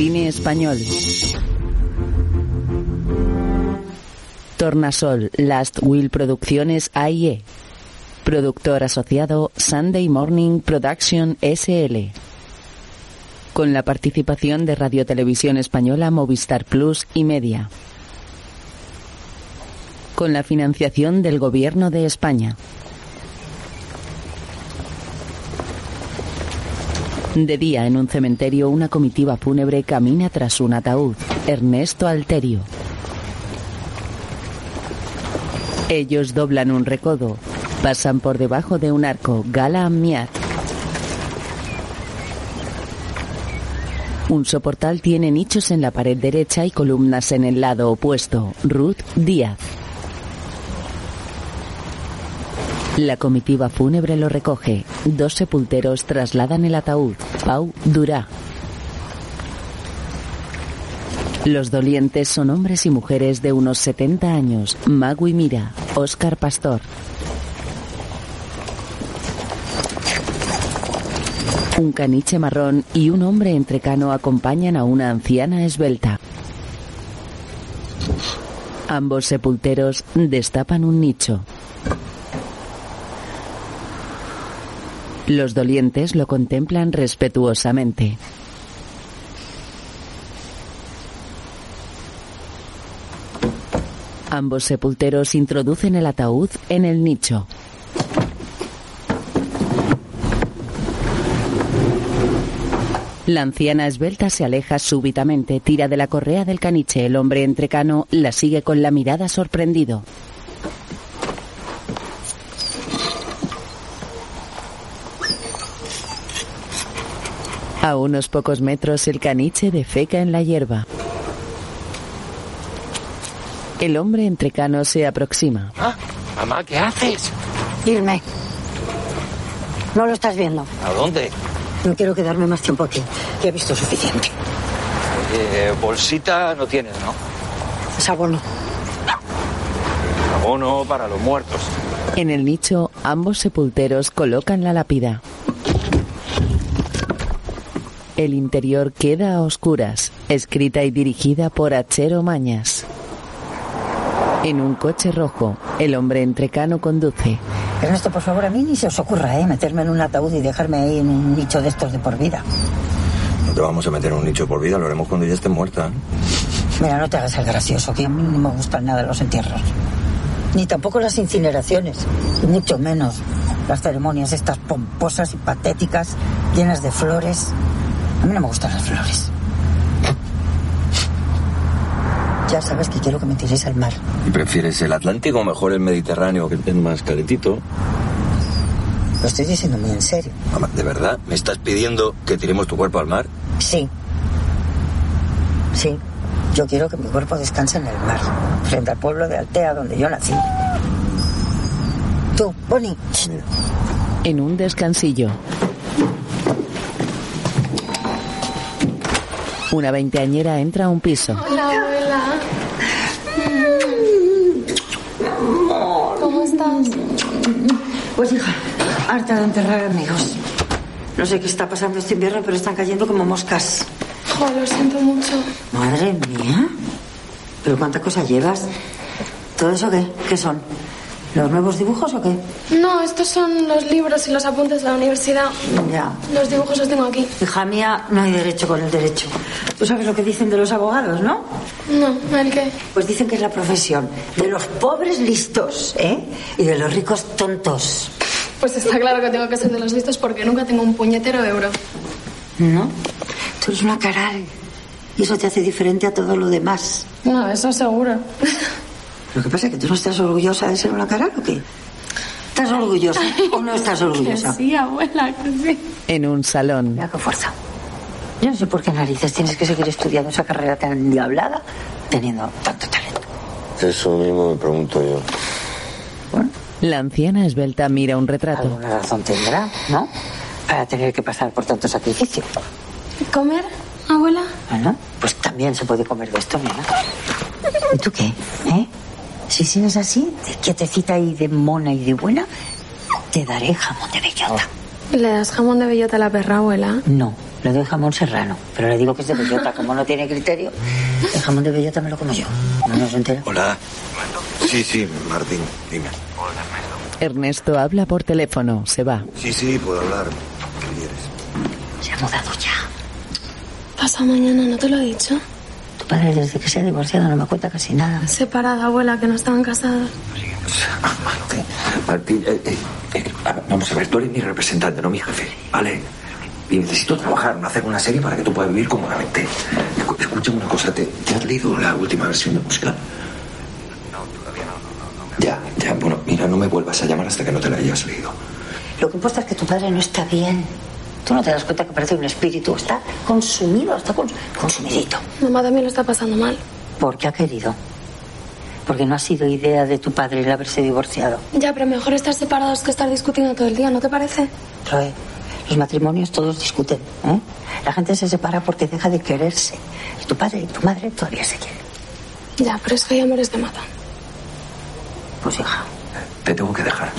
Cine español. Tornasol Last Will Producciones AIE. Productor asociado Sunday Morning Production SL. Con la participación de Radio Televisión Española, Movistar Plus y Media. Con la financiación del Gobierno de España. De día, en un cementerio, una comitiva fúnebre camina tras un ataúd. Ernesto Alterio. Ellos doblan un recodo. Pasan por debajo de un arco. Gala Ammiat. Un soportal tiene nichos en la pared derecha y columnas en el lado opuesto. Ruth Díaz. La comitiva fúnebre lo recoge. Dos sepulteros trasladan el ataúd. Pau Durá. Los dolientes son hombres y mujeres de unos 70 años. Magui Mira, Óscar Pastor. Un caniche marrón y un hombre entrecano acompañan a una anciana esbelta. Ambos sepulteros destapan un nicho. Los dolientes lo contemplan respetuosamente. Ambos sepulteros introducen el ataúd en el nicho. La anciana esbelta se aleja súbitamente, tira de la correa del caniche. El hombre entrecano la sigue con la mirada sorprendido. A unos pocos metros el caniche defeca en la hierba. El hombre entrecano se aproxima. Ah, mamá, ¿qué haces? Irme. No lo estás viendo. ¿A dónde? No quiero quedarme más tiempo aquí. Ya he visto suficiente. Bolsita no tienes, ¿no? Es abono. Abono para los muertos. En el nicho, ambos sepulteros colocan la lápida. El interior queda a oscuras, escrita y dirigida por Achero Mañas. En un coche rojo, el hombre entrecano conduce. Ernesto, por favor, a mí ni se os ocurra, ¿eh? Meterme en un ataúd y dejarme ahí en un nicho de estos de por vida. No te vamos a meter en un nicho por vida, lo haremos cuando ya esté muerta. ¿eh? Mira, no te hagas el gracioso, que a mí no me gustan nada los entierros. Ni tampoco las incineraciones, y mucho menos las ceremonias estas pomposas y patéticas, llenas de flores. A mí no me gustan las flores. Ya sabes que quiero que me tiréis al mar. ¿Y prefieres el Atlántico o mejor el Mediterráneo, que es más calentito? Lo estoy diciendo muy en serio. Mamá, ¿de verdad me estás pidiendo que tiremos tu cuerpo al mar? Sí. Sí. Yo quiero que mi cuerpo descanse en el mar, frente al pueblo de Altea, donde yo nací. Tú, Bonnie. En un descansillo. Una veinteañera entra a un piso. Hola, abuela. ¿Cómo estás? Pues hija, harta de enterrar amigos. No sé qué está pasando este invierno, pero están cayendo como moscas. Jo, lo siento mucho. Madre mía. ¿Pero cuánta cosa llevas? ¿Todo eso qué? ¿Qué son? ¿Los nuevos dibujos o qué? No, estos son los libros y los apuntes de la universidad. Ya. Los dibujos los tengo aquí. Hija mía, no hay derecho con el derecho. Tú sabes lo que dicen de los abogados, ¿no? No, ¿el qué? Pues dicen que es la profesión de los pobres listos, ¿eh? Y de los ricos tontos. Pues está claro que tengo que ser de los listos porque nunca tengo un puñetero euro. ¿No? Tú eres una caral. Y eso te hace diferente a todo lo demás. No, eso seguro. Lo que pasa es que tú no estás orgullosa de ser una caral o qué? ¿Estás orgullosa o no estás Que orgullosa? sí, abuela, que sí. En un salón. Mira qué fuerza. Yo no sé por qué narices tienes que seguir estudiando esa carrera tan endiablada teniendo tanto talento. Eso mismo me pregunto yo. Bueno, La anciana esbelta mira un retrato. alguna razón tendrá, ¿no? Para tener que pasar por tanto sacrificio. ¿Comer, abuela? Bueno, pues también se puede comer de esto, mira. ¿Y tú qué? ¿Eh? Si sigues así, de quietecita y de mona y de buena, te daré jamón de bellota. ¿Le das jamón de bellota a la perra, abuela? No, Le doy jamón serrano, pero le digo que es de bellota. Como no tiene criterio, el jamón de bellota me lo como yo. ¿No nos entera? Hola. Sí, sí, Martín, dime. Ernesto habla por teléfono. Se va. Sí, sí, puedo hablar. ¿Qué quieres? Se ha mudado ya. Pasa mañana, ¿no te lo he dicho? Tu padre desde que se ha divorciado no me cuenta casi nada. Separada, abuela, que no estaban casados. Martín, Martín, eh, eh, eh, vamos a ver, tú eres mi representante, no mi jefe, ¿vale? Y necesito trabajar, no hacer una serie para que tú puedas vivir cómodamente. Escúchame una cosa, ¿te, te has leído la última versión de música? No, todavía no, Ya, ya, bueno, mira, no me vuelvas a llamar hasta que no te la hayas leído. Lo que importa es que tu padre no está bien. Tú no te das cuenta que parece un espíritu. Está consumido, está cons- consumidito. Mamá también lo está pasando mal. Porque ha querido. Porque no ha sido idea de tu padre el haberse divorciado. Ya, pero mejor estar separados que estar discutiendo todo el día, ¿no te parece? Chloe, los matrimonios todos discuten. ¿eh? La gente se separa porque deja de quererse. Y tu padre y tu madre todavía se quieren. Ya, pero es que hay amores que matan. Pues hija, Te tengo que dejar.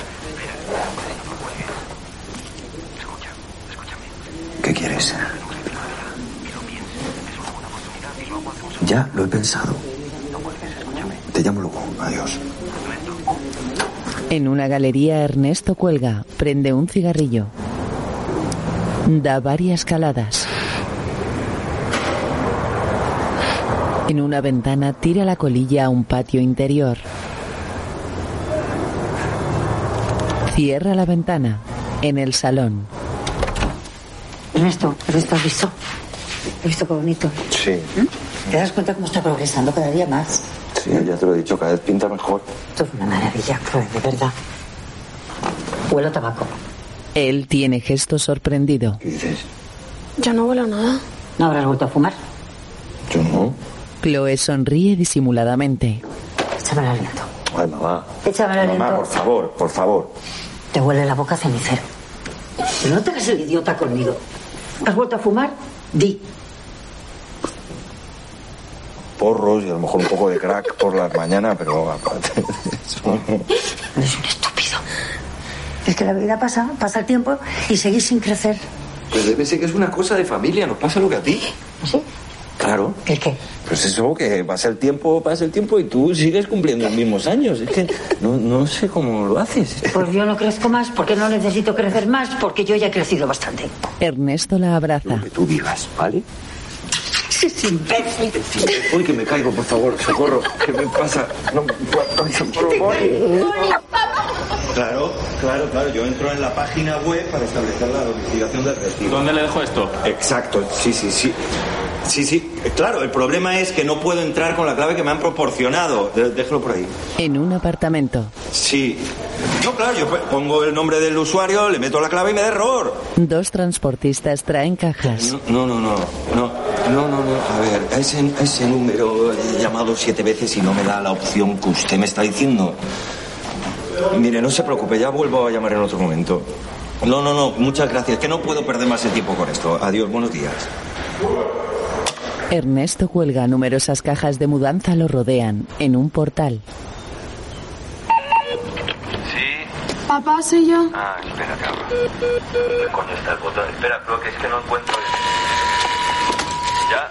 ¿Qué quieres? Ya lo he pensado. Te llamo luego. Adiós. En una galería, Ernesto cuelga, prende un cigarrillo. Da varias caladas. En una ventana tira la colilla a un patio interior. Cierra la ventana. En el salón. Ernesto, Ernesto, ¿has visto? ¿Has visto qué bonito? Sí, ¿Te das cuenta cómo está progresando cada día más? sí, ya te lo he dicho, cada vez pinta mejor. Esto es una maravilla, Chloe, de verdad. Huelo a tabaco. Él tiene gesto sorprendido. ¿Qué dices? Yo no vuelo nada. ¿No habrás vuelto a fumar? Yo no. Chloe sonríe disimuladamente. Échame el aliento. Ay, mamá. Échame el Mamá, aliento. por favor, por favor. Te huele la boca a cenicero. Pero no te hagas el idiota conmigo. ¿Has vuelto a fumar? Di. Porros y a lo mejor un poco de crack por las mañanas, pero aparte de eso... Eres un estúpido. Es que la vida pasa, pasa el tiempo y seguís sin crecer. Pues debe ser que es una cosa de familia, nos pasa lo que a ti. ¿Sí? Claro. ¿El qué? Pues eso, que pasa el tiempo, pasa el tiempo y tú sigues cumpliendo los mismos años. Es que no, no sé cómo lo haces. Pues yo no crezco más porque no necesito crecer más porque yo ya he crecido bastante. Ernesto la abraza. Lo que tú digas, ¿vale? Es imbécil. Uy, que me caigo, por favor, socorro. ¿Qué me pasa? No, socorro, voy. Claro, claro, claro. Yo entro en la página web para establecer la domiciliación del recibo. ¿Dónde le dejo esto? Exacto, sí, sí, sí. Sí, sí. Claro, el problema es que no puedo entrar con la clave que me han proporcionado. Déjalo por ahí. En un apartamento. Sí. No, claro, yo pongo el nombre del usuario, le meto la clave y me da error. Dos transportistas traen cajas. No, no, no, no, no, no, no. A ver, ese, ese número he llamado siete veces y no me da la opción que usted me está diciendo. Mire, no se preocupe, ya vuelvo a llamar en otro momento. No, no, no, muchas gracias, que no puedo perder más el tiempo con esto. Adiós, buenos días. Ernesto cuelga numerosas cajas de mudanza lo rodean en un portal. Sí. Papá, soy yo. Ah, espera, cabrón. ¿Dónde coño está el botón? Espera, creo que es que no encuentro el... ¿Ya?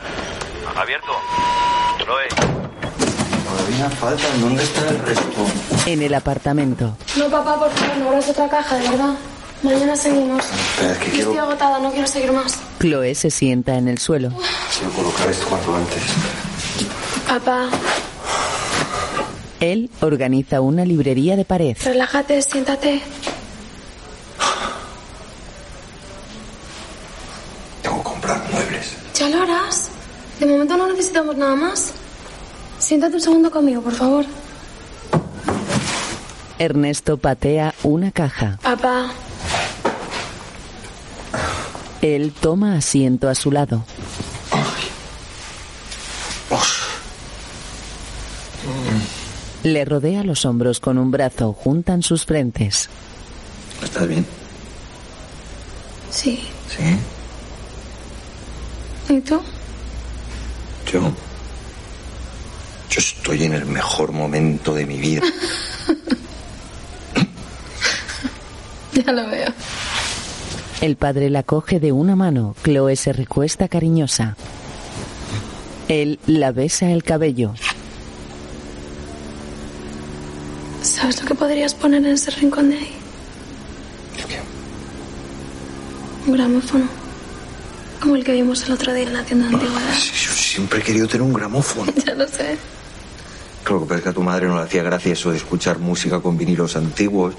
¿Abierto? Chloe. Todavía faltan, ¿dónde está el resto? En el apartamento. No, papá, por favor, no abras otra caja, de verdad. Mañana seguimos. Es que quiero, Estoy agotada, no quiero seguir más. Chloe se sienta en el suelo. quiero colocar esto cuanto antes. Papá, Él organiza una librería de pared. relájate, siéntate. Tengo que comprar muebles. ¿Ya lo harás? De momento no necesitamos nada más. Siéntate un segundo conmigo, por favor. Ernesto patea una caja. Papá, Él toma asiento a su lado. Le rodea los hombros con un brazo, juntan sus frentes. ¿Estás bien? sí. Sí. ¿Y tú? Yo. Yo estoy en el mejor momento de mi vida. Ya lo veo. El padre la coge de una mano. Chloe se recuesta cariñosa. Él la besa el cabello. ¿Sabes lo que podrías poner en ese rincón de ahí? Un gramófono. Como el que vimos el otro día en la tienda de antigüedad. Yo siempre he querido tener un gramófono. Ya lo sé. Claro, pero es que a tu madre no le hacía gracia eso de escuchar música con vinilos antiguos.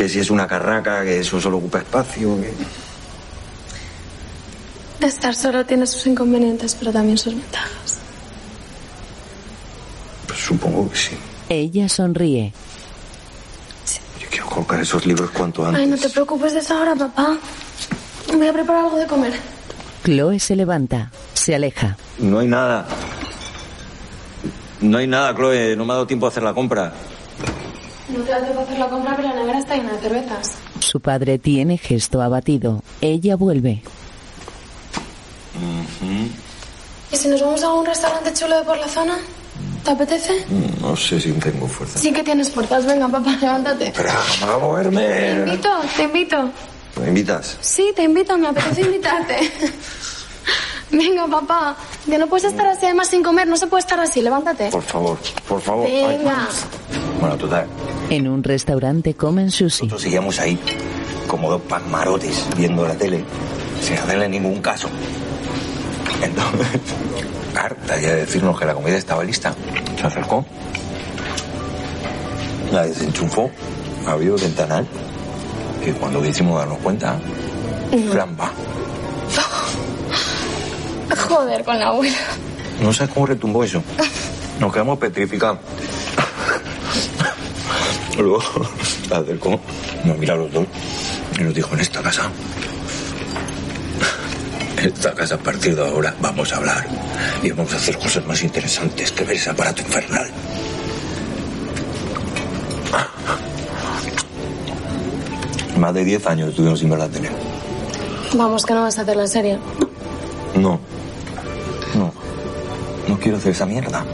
Que si es una carraca, que eso solo ocupa espacio. que- Estar solo tiene sus inconvenientes, pero también sus ventajas. Pues supongo que sí. Ella sonríe. Yo quiero colocar esos libros cuanto antes. Ay, no te preocupes de eso ahora, papá. Voy a preparar algo de comer. Chloe se levanta. Se aleja. No hay nada. No hay nada, Chloe. No me ha dado tiempo a hacer la compra. No te da tiempo a hacer la compra, pero la nevera está llena de cervezas. Su padre tiene gesto abatido. Ella vuelve. ¿Y si nos vamos a un restaurante chulo de por la zona? ¿Te apetece? Mm, No sé si tengo fuerza. Sí que tienes fuerzas. Venga, papá, levántate. Espera, me voy a Te moverme. invito, te invito. ¿Me invitas? Sí, te invito, me apetece invitarte. Venga, papá. Que no puedes estar así además sin comer. No se puede estar así. Levántate. Por favor, por favor. Ay, Venga. Bueno, total. En un restaurante comen sushi. Nosotros seguíamos ahí, como dos pasmarotes, viendo la tele, sin hacerle ningún caso. Entonces, harta ya de decirnos que la comida estaba lista, se acercó, la desenchufó, abrió el ventanal, y cuando quisimos darnos cuenta, flampa. Joder, con la abuela. No sé cómo retumbó eso. Nos quedamos petrificados. Luego se acercó, nos mira a los dos y nos dijo, en esta casa, en esta casa a partir de ahora vamos a hablar y vamos a hacer cosas más interesantes que ver ese aparato infernal. Más de 10 años estuvimos sin ver la tele. Vamos, que no vas a hacer la serie. No, no, no quiero hacer esa mierda.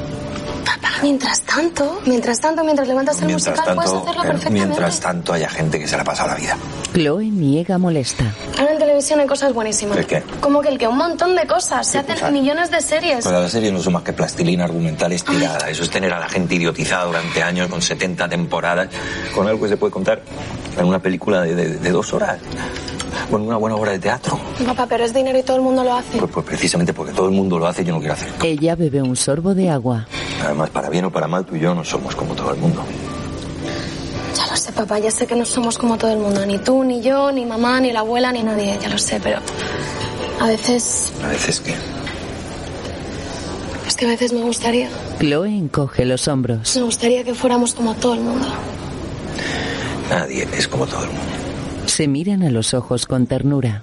Papá, mientras tanto, mientras tanto, mientras levantas el Mientras musical, puedes hacerlo que perfectamente. mientras tanto haya gente que se la pasa la vida. Chloe niega molesta. Ahora en televisión hay cosas buenísimas. ¿El qué? Como que el que un montón de cosas. Se ¿Qué hacen millones de series. Pues las series no son más que plastilina argumental estirada. Eso es tener a la gente idiotizada durante años con 70 temporadas, con algo que se puede contar en una película de, de- de dos horas. O en una buena obra de teatro. Papá, pero es dinero y todo el mundo lo hace. Pues, pues precisamente porque todo el mundo lo hace, yo no quiero hacer. Ella bebe un sorbo de agua. Además, para bien o para mal, tú y yo no somos como todo el mundo. Ya lo sé, papá, ya sé que no somos como todo el mundo. Ni tú, ni yo, ni mamá, ni la abuela, ni nadie. Ya lo sé, pero a veces... A veces que... Es que a veces me gustaría... Chloe encoge los hombros. Me gustaría que fuéramos como todo el mundo. Nadie es como todo el mundo. Se miran a los ojos con ternura.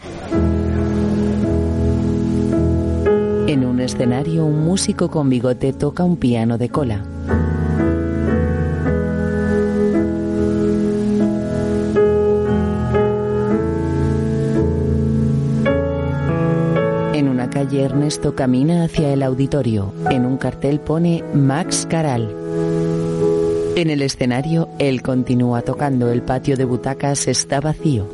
En un escenario, un músico con bigote toca un piano de cola. En una calle, Ernesto camina hacia el auditorio. En un cartel pone Max Caral. En el escenario, él continúa tocando. El patio de butacas está vacío.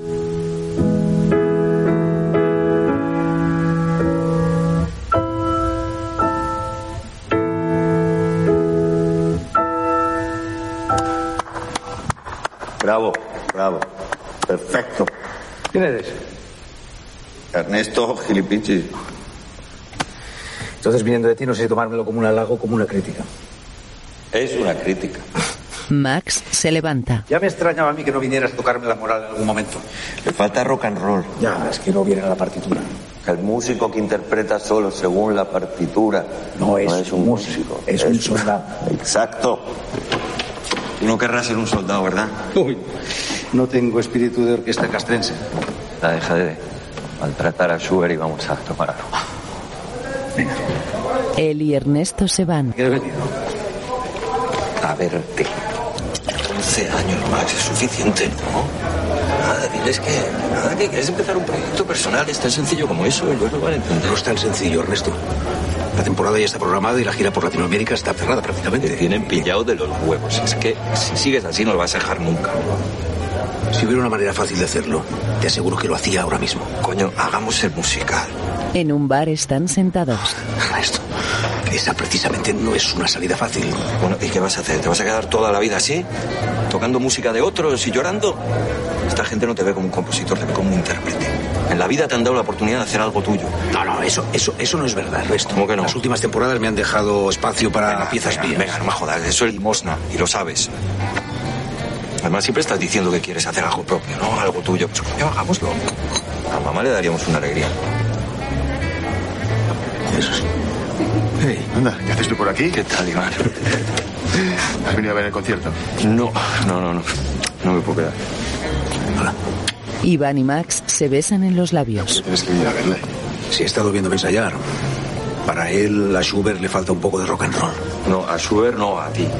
Bravo, bravo. Perfecto. ¿Quién eres? Ernesto Gilipichi. Entonces, viniendo de ti, no sé si tomármelo como un halago o como una crítica. Es una crítica. Max se levanta. Ya me extrañaba a mí que no vinieras a tocarme la moral en algún momento. Le falta rock and roll. Ya, es que no viene a la partitura. El músico que interpreta solo según la partitura No es un músico, es un soldado. Exacto. Tú no querrás ser un soldado, ¿verdad? Uy, no tengo espíritu de orquesta castrense. La deja de maltratar a Schubert y vamos a tomar algo. Él y Ernesto se van. ¿Qué has venido? A verte. 11 años, Max, es suficiente, ¿no? Nada, diles que, nada, que quieres empezar un proyecto personal, es tan sencillo como eso, ellos lo van a entender. No es tan sencillo, Ernesto. La temporada ya está programada y la gira por Latinoamérica está cerrada Te prácticamente. tienen pillado de los huevos. Es que si sigues así no lo vas a dejar nunca. Si hubiera una manera fácil de hacerlo, te aseguro que lo hacía ahora mismo. Coño, hagamos el musical. En un bar están sentados. Ernesto, esa precisamente no es una salida fácil. Bueno, ¿y qué vas a hacer? ¿Te vas a quedar toda la vida así? ¿Tocando música de otros y llorando? Esta gente no te ve como un compositor, te ve como un intérprete. En la vida te han dado la oportunidad de hacer algo tuyo. No, no, eso, eso, eso no es verdad, Ernesto. ¿Cómo que no? Las últimas temporadas me han dejado espacio para Venga, piezas venga, mías. Venga, no me jodas, eso es limosna y lo sabes. Además, siempre estás diciendo que quieres hacer algo propio, ¿no? Algo tuyo. Pues coño, hagámoslo. A mamá le daríamos una alegría. Eso sí. Hey, anda, ¿qué haces tú por aquí? ¿Qué tal, Iván? ¿Has venido a ver el concierto? No, no, no, no. No me puedo quedar. Iván y Max se besan en los labios. Tienes que venir a verle. Si he estado viendo ensayar. Para él, a Schubert le falta un poco de rock and roll. No, a Schubert no, a ti.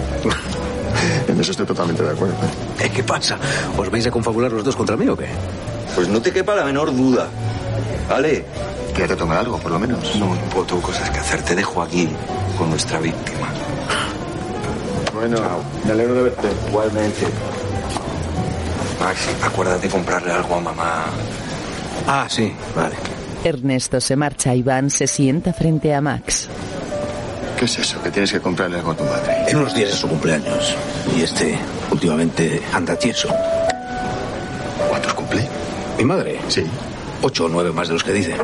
En eso estoy totalmente de acuerdo. Eh, ¿Qué pasa? ¿Os vais a confabular los dos contra mí o qué? Pues no te quepa la menor duda. ¿Vale? Quédate a tomar algo, por lo menos. No, no tengo cosas que hacer. Te dejo aquí con nuestra víctima. Bueno, me alegro de verte. Igualmente. Max, acuérdate de comprarle algo a mamá. Ah, sí, vale. Ernesto se marcha. Iván se sienta frente a Max. ¿Qué es eso? Que tienes que comprarle algo a tu madre. En unos días es su cumpleaños. Y este, últimamente, anda tieso. ¿Cuántos cumple? ¿Mi madre? Sí. Ocho o nueve más de los que dice.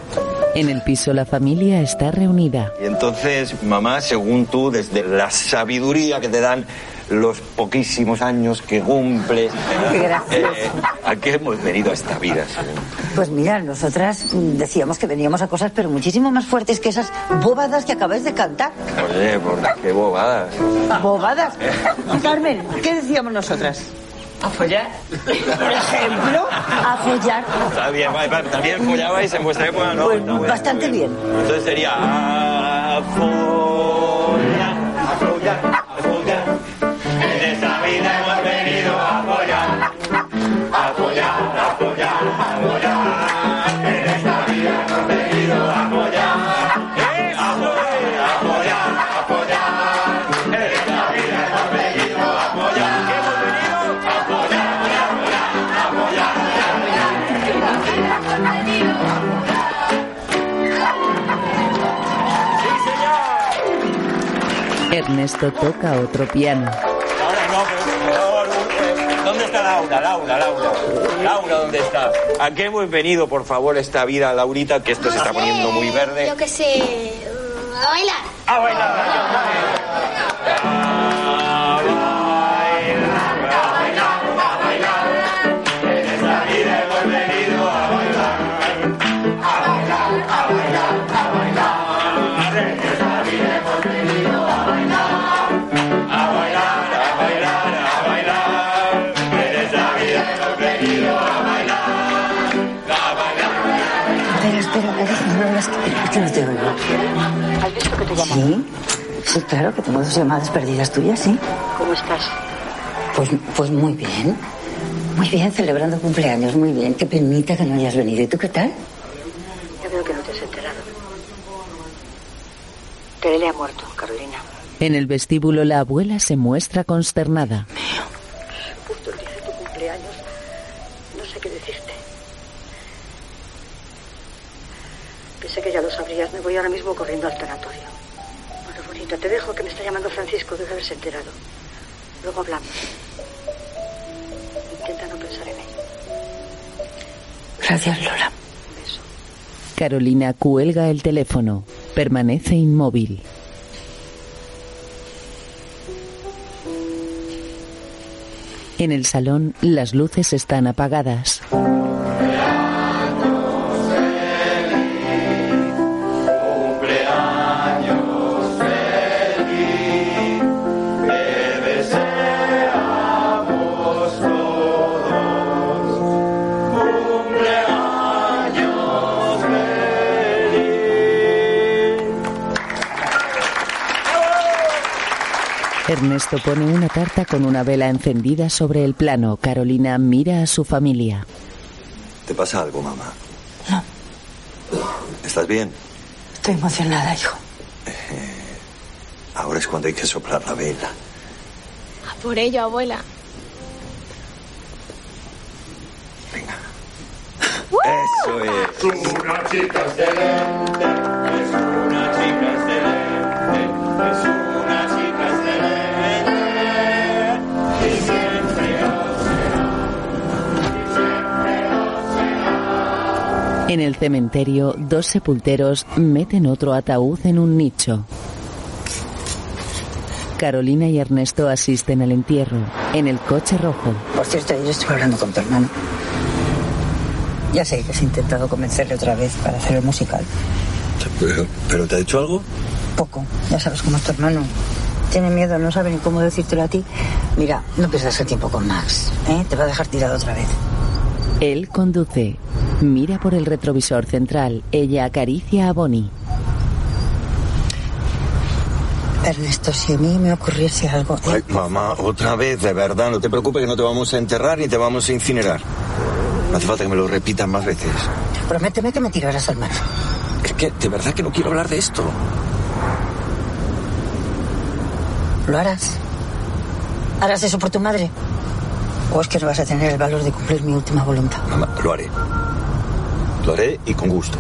En el piso la familia está reunida. Y entonces, mamá, según tú, desde la sabiduría que te dan los poquísimos años que gracioso. eh, ¿a qué hemos venido a esta vida? según? Pues mira, nosotras decíamos que veníamos a cosas, pero muchísimo más fuertes que esas bobadas que acabáis de cantar. Oye, por qué bobadas. ¿Bobadas? Carmen, ¿qué decíamos nosotras? ¿A follar? Por ejemplo, a follar. Está bien, también follabais en vuestra época, ¿no? Pues bastante bien. Entonces sería a follar, Ernesto toca otro piano. Ahora no, pero por favor, ¿dónde está Laura? Laura, Laura. Laura, ¿dónde está? ¿A qué hemos venido, por favor, esta vida, Laurita? Que esto se está poniendo muy verde. Yo qué sé, uh, a bailar. ¡A bailar! ¿Sí? Sí, claro, que tengo dos llamadas perdidas tuyas, ¿sí? ¿Cómo estás? Pues, pues muy bien. Muy bien, celebrando cumpleaños, muy bien. Qué penita que no hayas venido. ¿Y tú qué tal? Ya veo que no te has enterado. Terele ha muerto, Carolina. En el vestíbulo la abuela se muestra consternada. Justo el día de tu cumpleaños. No sé qué decirte. Pensé que ya lo sabrías. Me voy ahora mismo corriendo al tanatorio. Te dejo que me está llamando Francisco. Debe haberse enterado. Luego hablamos. Intenta no pensar en ello. Gracias, Lola. Un beso. Carolina cuelga el teléfono. Permanece inmóvil. En el salón las luces están apagadas. Ernesto pone una tarta con una vela encendida sobre el plano. Carolina mira a su familia. ¿Te pasa algo, mamá? No. ¿Estás bien? Estoy emocionada, hijo. Eh, ahora es cuando hay que soplar la vela. Por ello, abuela. Venga. Eso es. Una chica. En el cementerio, dos sepulteros meten otro ataúd en un nicho. Carolina y Ernesto asisten al entierro, en el coche rojo. Por cierto, ayer estuve hablando con tu hermano. Ya sé que has intentado convencerle otra vez para hacer el musical. Pero, ¿pero te ha dicho algo? Poco, ya sabes cómo es tu hermano. Tiene miedo, no sabe ni cómo decírtelo a ti. Mira, no pierdas el tiempo con Max, ¿eh? Te va a dejar tirado otra vez. Él conduce. Mira por el retrovisor central. Ella acaricia a Bonnie. Ernesto, si a mí me ocurriese algo... ¿eh? Ay, mamá, otra vez, de verdad, no te preocupes que no te vamos a enterrar ni te vamos a incinerar. No hace falta que me lo repitas más veces. Prométeme que me tirarás al mar. Es que de verdad que no quiero hablar de esto. ¿Lo harás? ¿Harás eso por tu madre? ¿O es que no vas a tener el valor de cumplir mi última voluntad? Mamá, lo haré. Lo haré y con gusto.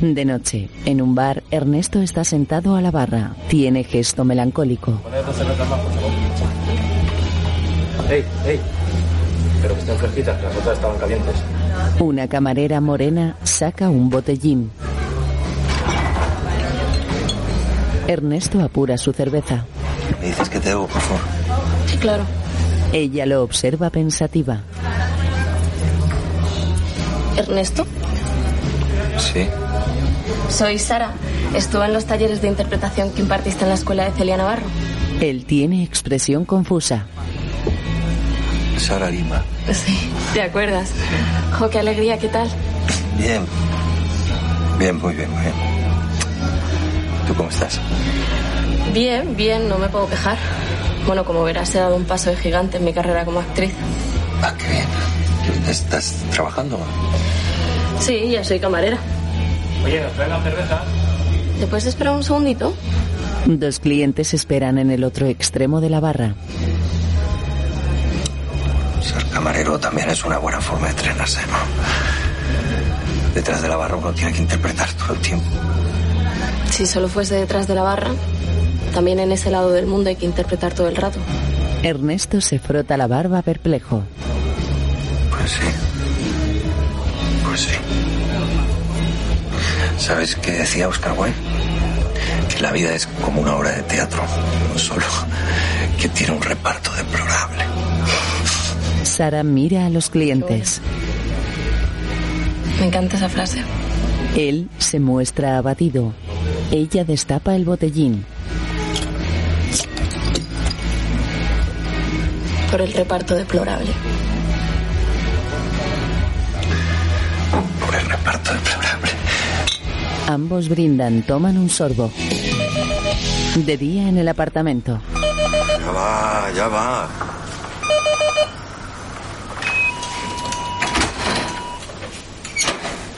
De noche, en un bar, Ernesto está sentado a la barra. Tiene gesto melancólico. ¡Ey, ey! Pero que estén fresquitas, las otras estaban calientes. Una camarera morena saca un botellín. Ernesto apura su cerveza. Me dices que te debo, por favor. Sí, claro. Ella lo observa pensativa. Ernesto, Sí. soy Sara. Estuve en los talleres de interpretación que impartiste en la escuela de Celia Navarro. Él tiene expresión confusa. Sara Lima. Sí, ¿te acuerdas? Jo, qué alegría, ¿qué tal? Bien. Bien, muy bien, muy bien. ¿Tú cómo estás? Bien, bien, no me puedo quejar. Bueno, como verás, he dado un paso de gigante en mi carrera como actriz. Ah, qué bien. ¿Estás trabajando? Sí, ya soy camarera. Oye, ¿nos traen la cerveza? ¿Te puedes esperar un segundito? Dos clientes esperan en el otro extremo de la barra. Ser camarero también es una buena forma de entrenarse, ¿no? Detrás de la barra uno tiene que interpretar todo el tiempo. Si solo fuese detrás de la barra, también en ese lado del mundo hay que interpretar todo el rato. Ernesto se frota la barba perplejo. Pues sí. Pues sí. ¿Sabes qué decía Oscar Wilde? Que la vida es como una obra de teatro, solo que tiene un reparto deplorable. Sara mira a los clientes. Me encanta esa frase. Él se muestra abatido. Ella destapa el botellín. Por el reparto deplorable. Por el reparto deplorable. Ambos brindan, toman un sorbo. De día en el apartamento. Ya va, ya va.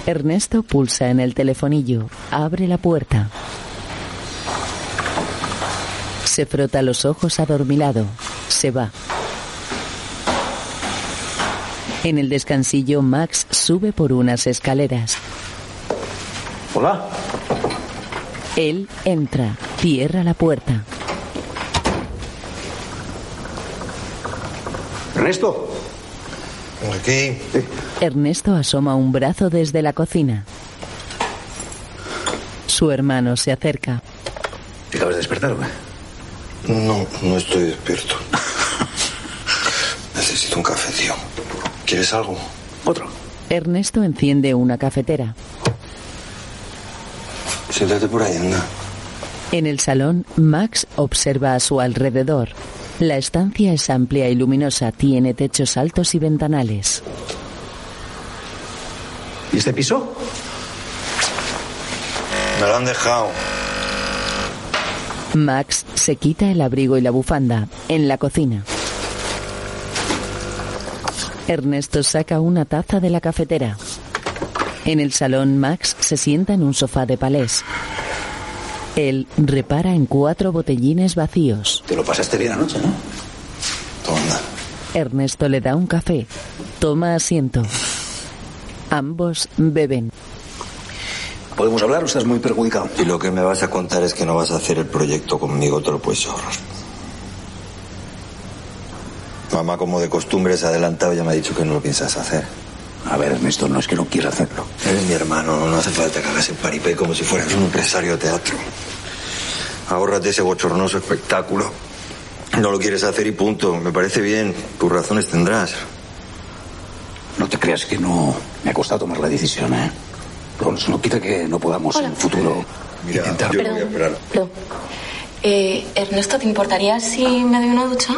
Ernesto pulsa en el telefonillo. Abre la puerta. Se frota los ojos adormilado. Se va. En el descansillo, Max sube por unas escaleras. Hola. Él entra, cierra la puerta. Ernesto. Aquí. Ernesto asoma un brazo desde la cocina. Su hermano se acerca. ¿Te acabas de despertar o qué? No, no estoy despierto. Necesito un café, tío. ¿Quieres algo? Otro. Ernesto enciende una cafetera. Siéntate por ahí, anda. En el salón, Max observa a su alrededor. La estancia es amplia y luminosa, tiene techos altos y ventanales. ¿Y este piso? Me lo han dejado. Max se quita el abrigo y la bufanda. En la cocina. Ernesto saca una taza de la cafetera. En el salón, Max se sienta en un sofá de palés. Él repara en cuatro botellines vacíos. Te lo pasaste bien anoche, ¿no? Toma. Ernesto le da un café. Toma asiento. Ambos beben. ¿Podemos hablar o estás muy perjudicado? Y lo que me vas a contar es que no vas a hacer el proyecto conmigo, te lo puedes ahorrar. Mamá, como de costumbre, se ha adelantado y ya me ha dicho que no lo piensas hacer. A ver, Ernesto, no es que no quiera hacerlo. Eres mi hermano, no hace falta que hagas el paripé como si fueras un empresario de teatro. Ahórrate ese bochornoso espectáculo. No lo quieres hacer y punto. Me parece bien. Tus razones tendrás. No te creas que no me ha costado tomar la decisión, ¿eh? Pero eso no quita que no podamos en el futuro Mira, intentar. yo voy a esperar. Perdón. Eh, Ernesto, ¿te importaría si me doy una ducha?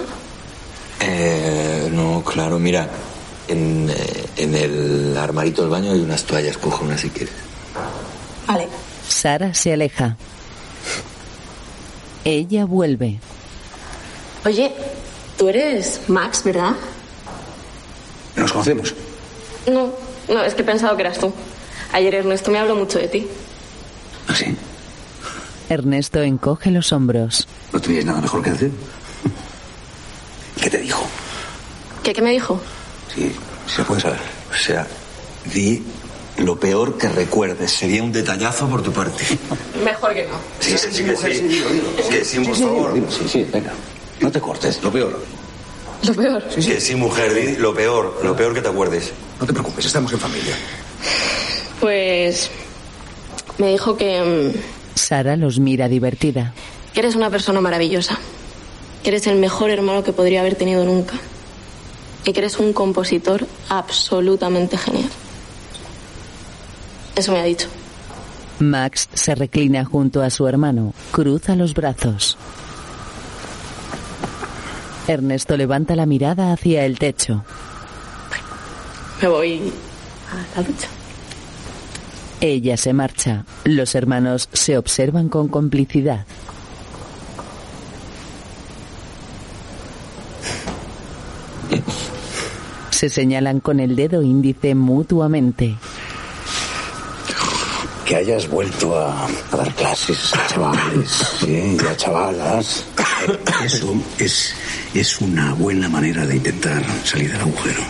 Eh, no, claro, mira. En, eh, en el armarito del baño hay unas toallas. Coge una si quieres. Vale. Sara se aleja. Ella vuelve. Oye, tú eres Max, ¿verdad? ¿Nos conocemos? No, no, es que he pensado que eras tú. Ayer Ernesto me habló mucho de ti. ¿Así? Ernesto encoge los hombros. ¿No tenías nada mejor que hacer? ¿Qué te dijo? ¿Qué, qué me dijo? Sí, se puede saber. O sea, di lo peor que recuerdes. Sería un detallazo por tu parte. Mejor que no. Sí, sí, sí, que sí. Que sí, por favor. Sí, sí, venga. No te cortes, lo peor. Lo peor. Que sí, mujer, di lo peor. Lo peor que te acuerdes. No te preocupes, estamos en familia. Pues me dijo que, Sara los mira divertida. mm, que eres una persona maravillosa. Que eres el mejor hermano que podría haber tenido nunca. Y que eres un compositor absolutamente genial. Eso me ha dicho. Max se reclina junto a su hermano. Cruza los brazos. Ernesto levanta la mirada hacia el techo. Me voy a la ducha. Ella se marcha. Los hermanos se observan con complicidad. Se señalan con el dedo índice mutuamente. Que hayas vuelto a, a dar clases a chavales ¿sí? y a chavalas. Eso es, es una buena manera de intentar salir del agujero.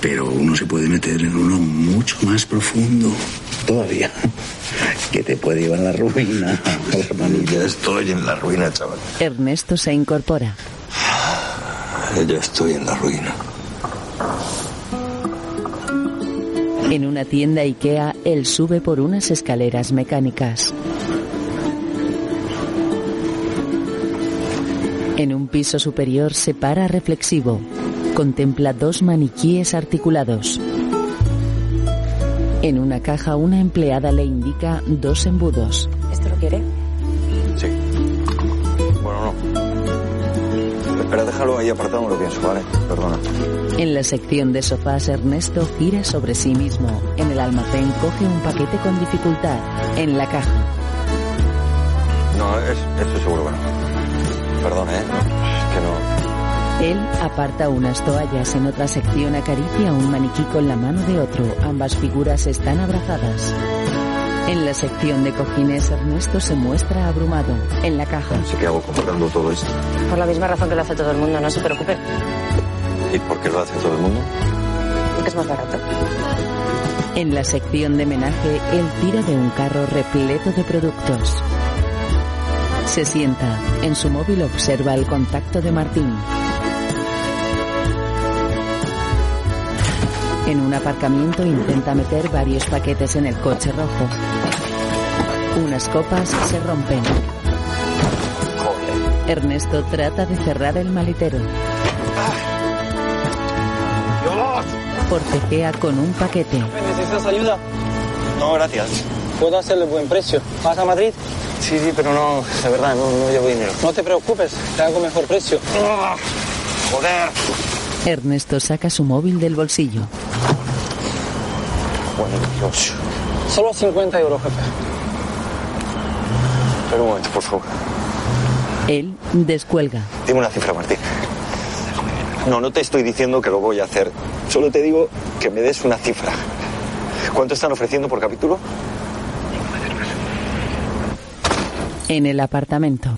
Pero uno se puede meter en uno mucho más profundo todavía. Que te puede llevar a la ruina, hermanito. Ya estoy en la ruina, chaval. Ernesto se incorpora. Ya estoy en la ruina. En una tienda IKEA, él sube por unas escaleras mecánicas. En un piso superior se para reflexivo. Contempla dos maniquíes articulados. En una caja una empleada le indica dos embudos. ¿Esto lo quiere? Sí. Bueno, no. Espera, déjalo ahí apartado, me lo pienso, ¿vale? Perdona. En la sección de sofás, Ernesto gira sobre sí mismo. En el almacén coge un paquete con dificultad. En la caja. No, es, eso seguro que no. Perdón, ¿eh? Él aparta unas toallas. En otra sección acaricia a un maniquí con la mano de otro. Ambas figuras están abrazadas. En la sección de cojines, Ernesto se muestra abrumado. En la caja. No sé qué hago comprando todo esto. Por la misma razón que lo hace todo el mundo, no se preocupe. ¿Y por qué lo hace todo el mundo? Porque es más barato. En la sección de menaje, él tira de un carro repleto de productos. Se sienta. En su móvil observa el contacto de Martín. En un aparcamiento intenta meter varios paquetes en el coche rojo. Unas copas se rompen. Ernesto trata de cerrar el maletero. Forcejea con un paquete. ¿Necesitas ayuda? No, gracias. Puedo hacerle buen precio. ¿Vas a Madrid? Sí, sí, pero no, de verdad, no, no llevo dinero. No te preocupes, te hago mejor precio. Joder. Ernesto saca su móvil del bolsillo. Bueno, Dios. Solo 50 euros, jefe. Espera un momento, por favor. Él descuelga. Dime una cifra, Martín. No, no te estoy diciendo que lo voy a hacer. Solo te digo que me des una cifra. ¿Cuánto están ofreciendo por capítulo? En el apartamento.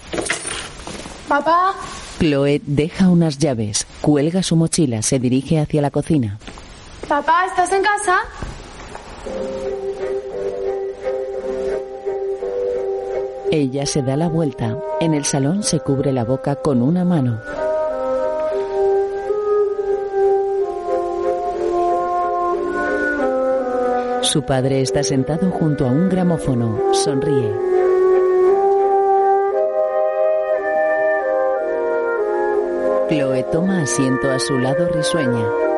Papá, Chloe deja unas llaves, cuelga su mochila, se dirige hacia la cocina. Papá, ¿estás en casa? Ella se da la vuelta. En el salón se cubre la boca con una mano. Su padre está sentado junto a un gramófono. Sonríe. Chloe toma asiento a su lado risueña.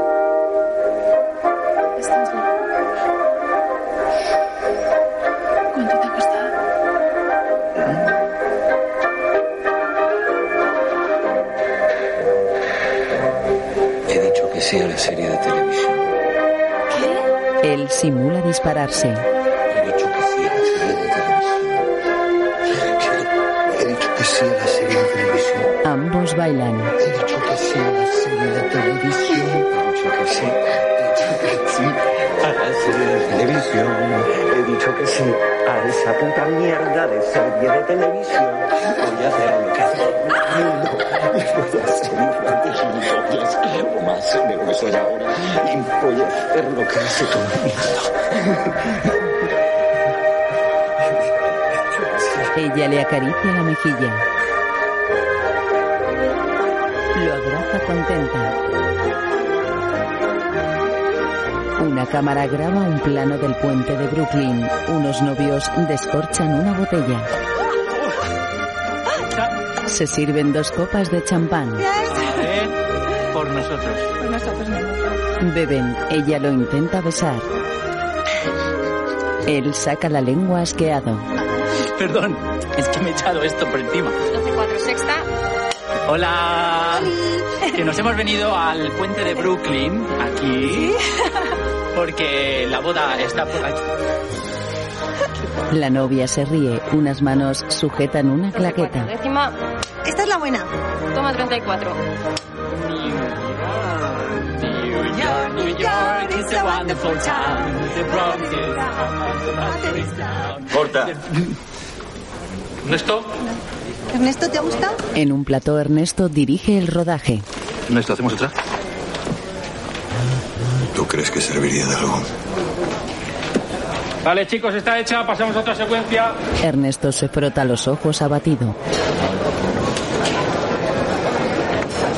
Simula dispararse. He dicho que sí a la serie de televisión. He dicho que sí a la serie de televisión. Ambos bailan. He dicho que sí a la serie de televisión. He dicho que sí. Sí a la televisión. He dicho que sí a esa puta mierda de serie de televisión. Voy a hacer lo que hace todo el mundo. Voy a ser igual de gilipollas o más de lo que ahora. Y voy a hacer lo que hace todo el. Ella le acaricia la mejilla. Lo abraza contenta. Una cámara graba un plano del puente de Brooklyn. Unos novios descorchan una botella. Se sirven dos copas de champán. Por nosotros. Por nosotros. Beben. Ella lo intenta besar. Él saca la lengua asqueado. Perdón, es que me he echado esto por encima. 12-4 sexta. Hola. Que nos hemos venido al puente de Brooklyn, aquí. Porque la boda está por aquí. La novia se ríe. Unas manos sujetan una claqueta. Décima. Esta es la buena. Toma 34. New York, New York is a wonderful town. The Bronx is Corta. ¿Ernesto? Ernesto, ¿te ha gustado? En un plató Ernesto dirige el rodaje. ¿Ernesto, hacemos otra? ¿Tú crees que serviría de algo? Vale, chicos, está hecha. Pasamos a otra secuencia. Ernesto se frota los ojos abatido.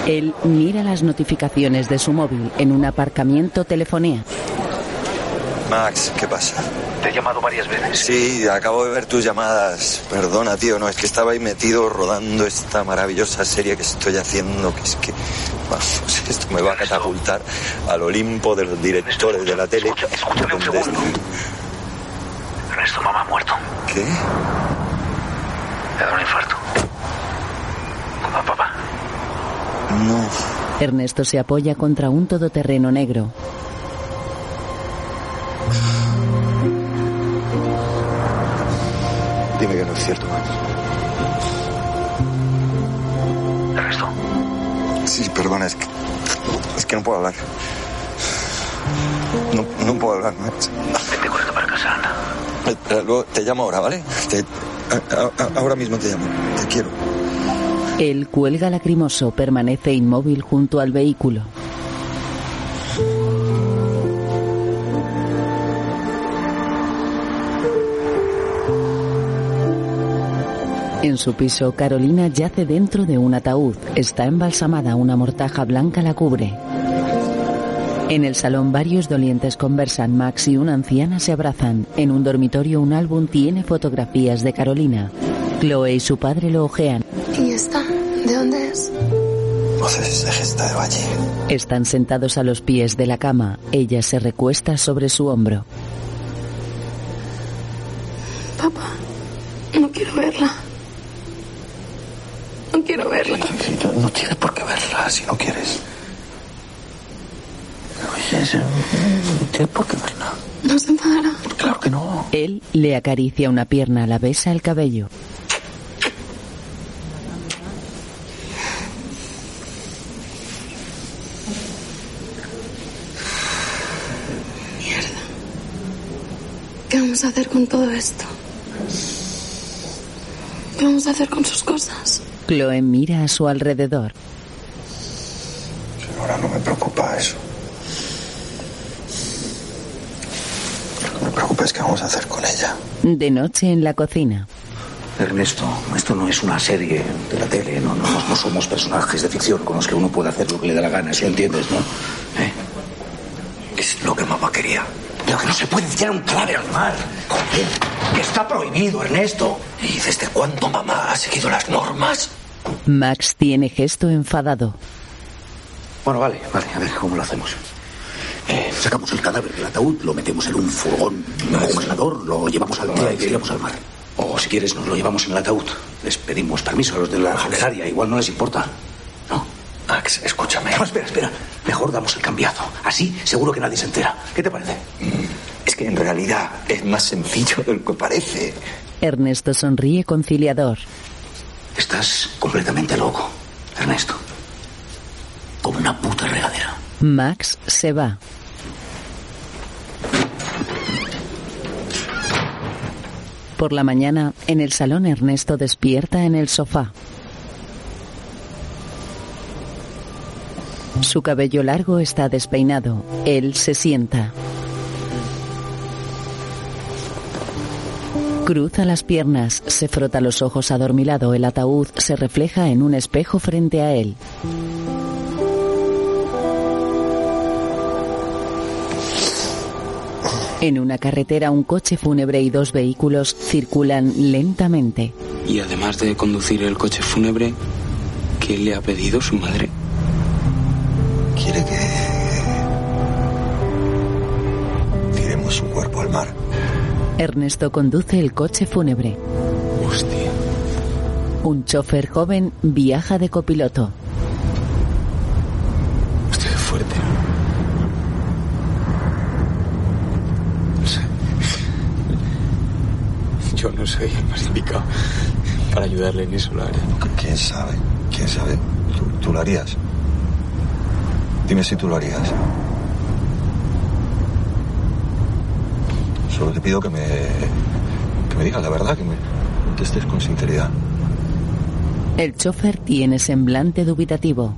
Él mira las notificaciones de su móvil. En un aparcamiento telefonea. Max, ¿qué pasa? Te he llamado varias veces. Sí, acabo de ver tus llamadas. Perdona, tío, no, es que estaba ahí metido rodando esta maravillosa serie que estoy haciendo, que es que, vamos, esto me va a catapultar al Olimpo de los directores de la tele. Escúchame un segundo. Ernesto, mamá ha muerto. ¿Qué? Le ha dado un infarto. Como a papá. No. Ernesto se apoya contra un todoterreno negro. Dime que no es cierto, Max. Ernesto. Sí, perdona, es que, es que no puedo hablar. No, no puedo hablar, Max. Vete corriendo para casa, anda. Eh, Luego te llamo ahora, ¿vale? Te- a- a- a- ahora mismo te llamo. Te quiero. Él cuelga lacrimoso, permanece inmóvil junto al vehículo. En su piso, Carolina yace dentro de un ataúd. Está embalsamada, una mortaja blanca la cubre. En el salón varios dolientes conversan. Max y una anciana se abrazan. En un dormitorio un álbum tiene fotografías de Carolina. Chloe y su padre lo ojean. ¿Y esta? ¿De dónde es? Voces de gesta de valle. Están sentados a los pies de la cama. Ella se recuesta sobre su hombro. Papá, no quiero verla. No quiero verla. No, no tienes por qué verla si no quieres. No tienes por qué verla. No se enfadará. Claro que no. Él le acaricia una pierna, la besa el cabello. Mierda. ¿Qué vamos a hacer con todo esto? ¿Qué vamos a hacer con sus cosas? Chloe mira a su alrededor. Ahora no me preocupa eso. Lo que me preocupa es qué vamos a hacer con ella. De noche en la cocina. Ernesto, esto no es una serie de la tele, no, no, no somos personajes de ficción con los que uno puede hacer lo que le da la gana, si lo entiendes, ¿no? ¿Eh? Es lo que mamá quería. Pero que no se puede tirar un clave al mar. Joder, que está prohibido, Ernesto. ¿Y desde cuándo mamá ha seguido las normas? Max tiene gesto enfadado. Bueno, vale, vale, a ver cómo lo hacemos. Eh, sacamos el cadáver del ataúd, lo metemos en un furgón, un congelador, lo llevamos al mar y tiramos al mar. O si quieres, nos lo llevamos en el ataúd. Les pedimos permiso a los de la funeraria, igual no les importa. ¿No? Max, escúchame. No, espera, espera. Mejor damos el cambiazo. Así seguro que nadie se entera. ¿Qué te parece? Es que en realidad es más sencillo de lo que parece. Ernesto sonríe conciliador. Estás completamente loco, Ernesto. Como una puta regadera. Max se va. Por la mañana, en el salón Ernesto despierta en el sofá. Su cabello largo está despeinado. Él se sienta. Cruza las piernas, se frota los ojos adormilado. El ataúd se refleja en un espejo frente a él. En una carretera un coche fúnebre y dos vehículos circulan lentamente. Y además de conducir el coche fúnebre, ¿qué le ha pedido su madre? Ernesto conduce el coche fúnebre. Hostia. Un chofer joven viaja de copiloto. Hostia, qué fuerte. No sé. Yo no soy el más indicado para ayudarle en eso, la verdad. ¿Quién sabe? ¿Quién sabe? ¿Tú, tú lo harías? Dime si tú lo harías. Solo te pido que me, que me digas la verdad, que, me, estés con sinceridad. El chofer tiene semblante dubitativo.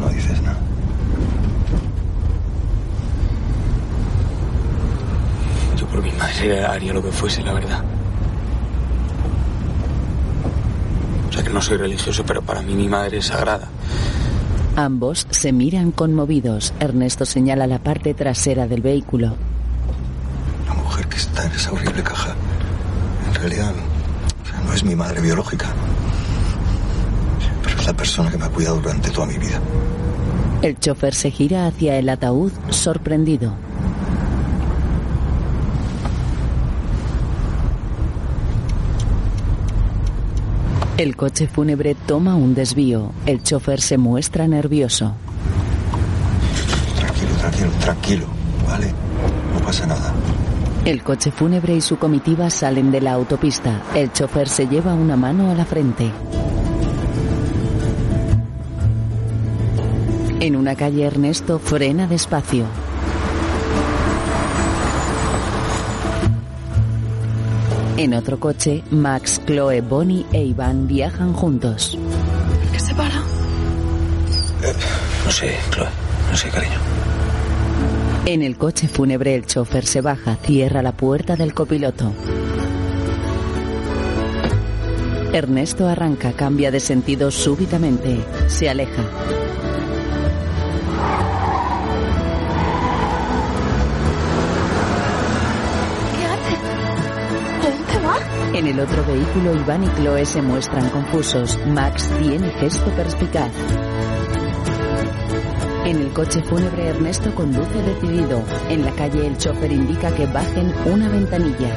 No dices nada. Yo por mi madre haría lo que fuese, la verdad. O sea que no soy religioso, pero para mí mi madre es sagrada. Ambos se miran conmovidos. Ernesto señala la parte trasera del vehículo. La mujer que está en esa horrible caja, en realidad o sea, no es mi madre biológica. Pero es la persona que me ha cuidado durante toda mi vida. El chofer se gira hacia el ataúd sorprendido. El coche fúnebre toma un desvío. El chofer se muestra nervioso. Tranquilo, tranquilo, tranquilo, ¿vale? No pasa nada. El coche fúnebre y su comitiva salen de la autopista. El chofer se lleva una mano a la frente. En una calle Ernesto frena despacio. En otro coche, Max, Chloe, Bonnie e Iván viajan juntos. ¿Qué se para? No sé, Chloe. No sé, cariño. En el coche fúnebre el chofer se baja, cierra la puerta del copiloto. Ernesto arranca, cambia de sentido súbitamente, se aleja. En el otro vehículo Iván y Chloe se muestran confusos. Max tiene gesto perspicaz. En el coche fúnebre Ernesto conduce decidido. En la calle el chofer indica que bajen una ventanilla.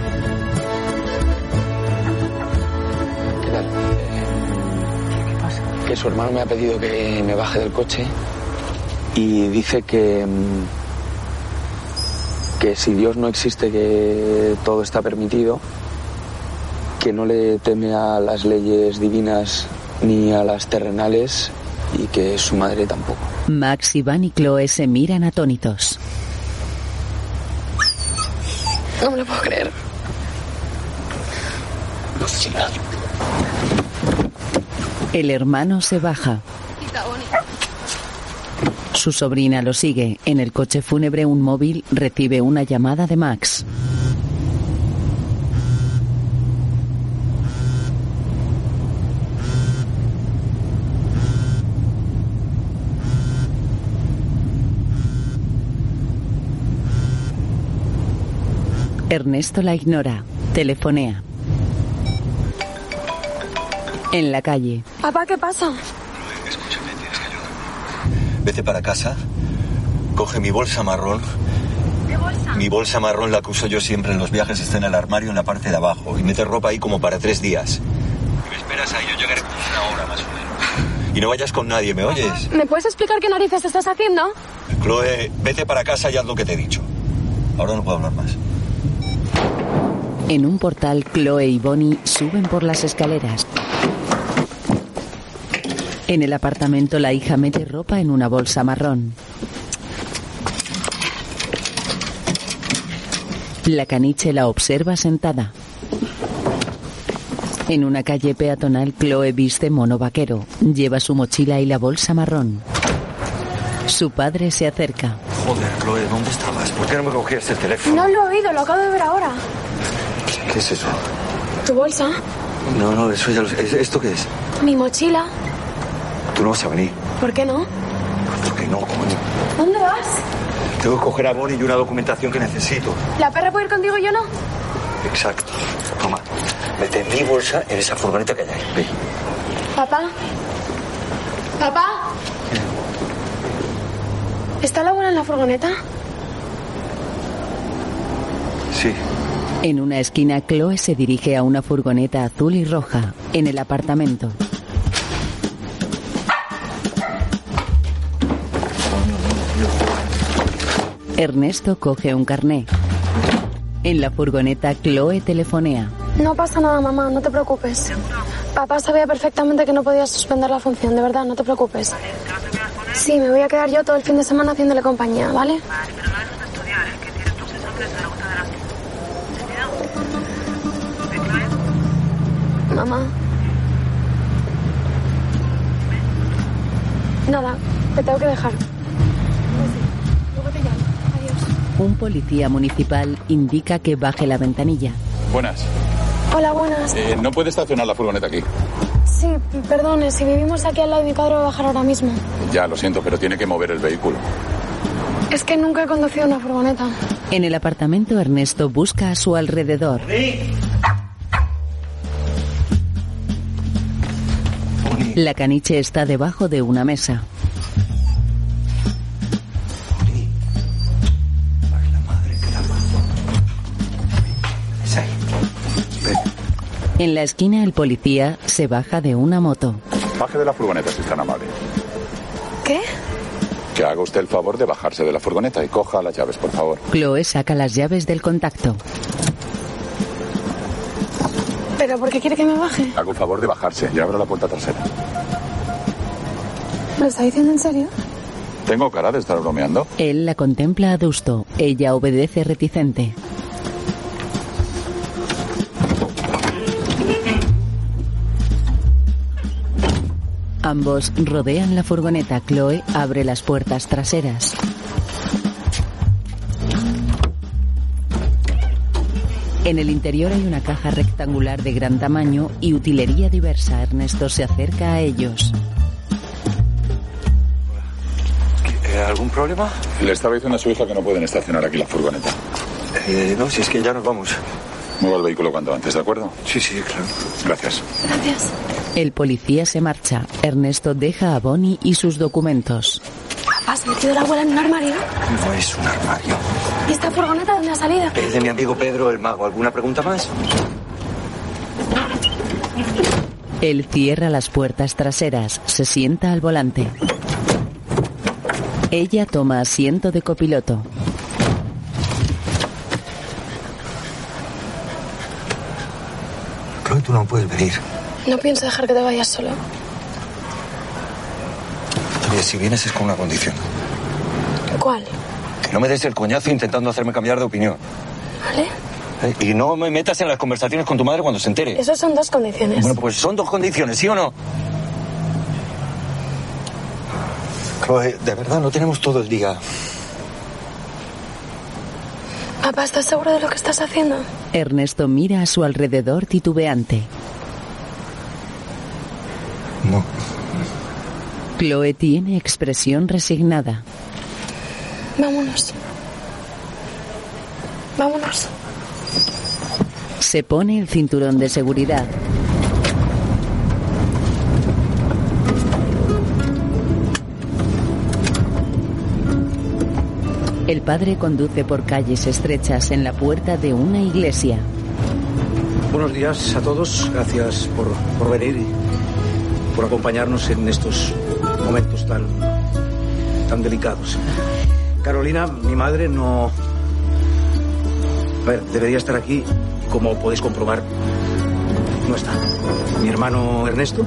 ¿Qué tal? ¿Qué pasa? Que su hermano me ha pedido que me baje del coche y dice que. mm, que si Dios no existe, que todo está permitido, que no le teme a las leyes divinas ni a las terrenales y que su madre tampoco. Max, Iván y Chloe se miran atónitos. No me lo puedo creer. El hermano se baja. Su sobrina lo sigue. En el coche fúnebre un móvil recibe una llamada de Max. Ernesto la ignora. Telefonea. En la calle. Papá, ¿qué pasa? Vete para casa, coge mi bolsa marrón. Mi bolsa marrón la que uso yo siempre en los viajes está en el armario en la parte de abajo y mete ropa ahí como para tres días. Y me esperas ahí, yo llegaré como una hora más o menos. Y no vayas con nadie, ¿me oyes? ¿Me puedes explicar qué narices estás haciendo? Chloe, vete para casa y haz lo que te he dicho. Ahora no puedo hablar más. En un portal, Chloe y Bonnie suben por las escaleras. En el apartamento, la hija mete ropa en una bolsa marrón. La caniche la observa sentada. En una calle peatonal, Chloe viste mono vaquero. Lleva su mochila y la bolsa marrón. Su padre se acerca. Joder, Chloe, ¿dónde estabas? ¿Por qué no me cogías el teléfono? No lo he oído, lo acabo de ver ahora. ¿Qué es eso? ¿Tu bolsa? No, no, eso ya lo sé. ¿Es- ¿Esto qué es? ¿Mi mochila? Tú no vas a venir. ¿Por qué no? ¿Por qué no, coño? ¿Dónde vas? Tengo que coger a Bonnie y una documentación que necesito. ¿La perra puede ir contigo y yo no? Exacto. Toma, mete mi bolsa en esa furgoneta que hay ahí. Ve. Papá. Papá. ¿Está la abuela en la furgoneta? Sí. En una esquina, Chloe se dirige a una furgoneta azul y roja. En el apartamento. Ernesto coge un carné. En la furgoneta, Chloe telefonea. No pasa nada, mamá, no te preocupes. Papá sabía perfectamente que no podías suspender la función, de verdad, no te preocupes. Sí, me voy a quedar yo todo el fin de semana haciéndole compañía, ¿vale? Mamá. Nada, te tengo que dejar. Luego te llamo. Adiós. Un policía municipal indica que baje la ventanilla. Buenas. Hola, buenas. Eh, no puede estacionar la furgoneta aquí. Sí, perdone, si vivimos aquí al lado, mi padre va a bajar ahora mismo. Ya, lo siento, pero tiene que mover el vehículo. Es que nunca he conducido una furgoneta. En el apartamento, Ernesto busca a su alrededor. La caniche está debajo de una mesa. En la esquina, el policía se baja de una moto. Baje de la furgoneta si es tan amable. ¿Qué? Que haga usted el favor de bajarse de la furgoneta y coja las llaves, por favor. Chloe saca las llaves del contacto. ¿Pero por qué quiere que me baje? Haga un favor de bajarse y abra la puerta trasera. ¿Me lo está diciendo en serio? ¿Tengo cara de estar bromeando? Él la contempla adusto. Ella obedece reticente. Ambos rodean la furgoneta. Chloe abre las puertas traseras. En el interior hay una caja rectangular de gran tamaño y utilería diversa. Ernesto se acerca a ellos. Eh, ¿Algún problema? Le estaba diciendo a su hija que no pueden estacionar aquí la furgoneta. Eh, no, si es que ya nos vamos. Mueva el vehículo cuanto antes, ¿de acuerdo? Sí, sí, claro. Gracias. Gracias. El policía se marcha. Ernesto deja a Bonnie y sus documentos. ¿Has metido a la abuela en un armario? No es un armario. ¿Y esta furgoneta dónde ha salido? Es de mi amigo Pedro el Mago. ¿Alguna pregunta más? Él cierra las puertas traseras, se sienta al volante. Ella toma asiento de copiloto. Chloe, tú no puedes venir. No pienso dejar que te vayas solo. Oye, si vienes es con una condición. ¿Cuál? Que no me des el coñazo intentando hacerme cambiar de opinión. ¿Vale? Eh, Y no me metas en las conversaciones con tu madre cuando se entere. Esas son dos condiciones. Bueno, pues son dos condiciones, ¿sí o no? Chloe, de verdad, no tenemos todo el día. Papá, ¿estás seguro de lo que estás haciendo? Ernesto mira a su alrededor titubeante. No. Chloe tiene expresión resignada. Vámonos. Vámonos. Se pone el cinturón de seguridad. El padre conduce por calles estrechas en la puerta de una iglesia. Buenos días a todos. Gracias por, por venir y por acompañarnos en estos momentos tan, tan delicados. Carolina, mi madre, no. A ver, debería estar aquí. Como podéis comprobar, no está. Mi hermano Ernesto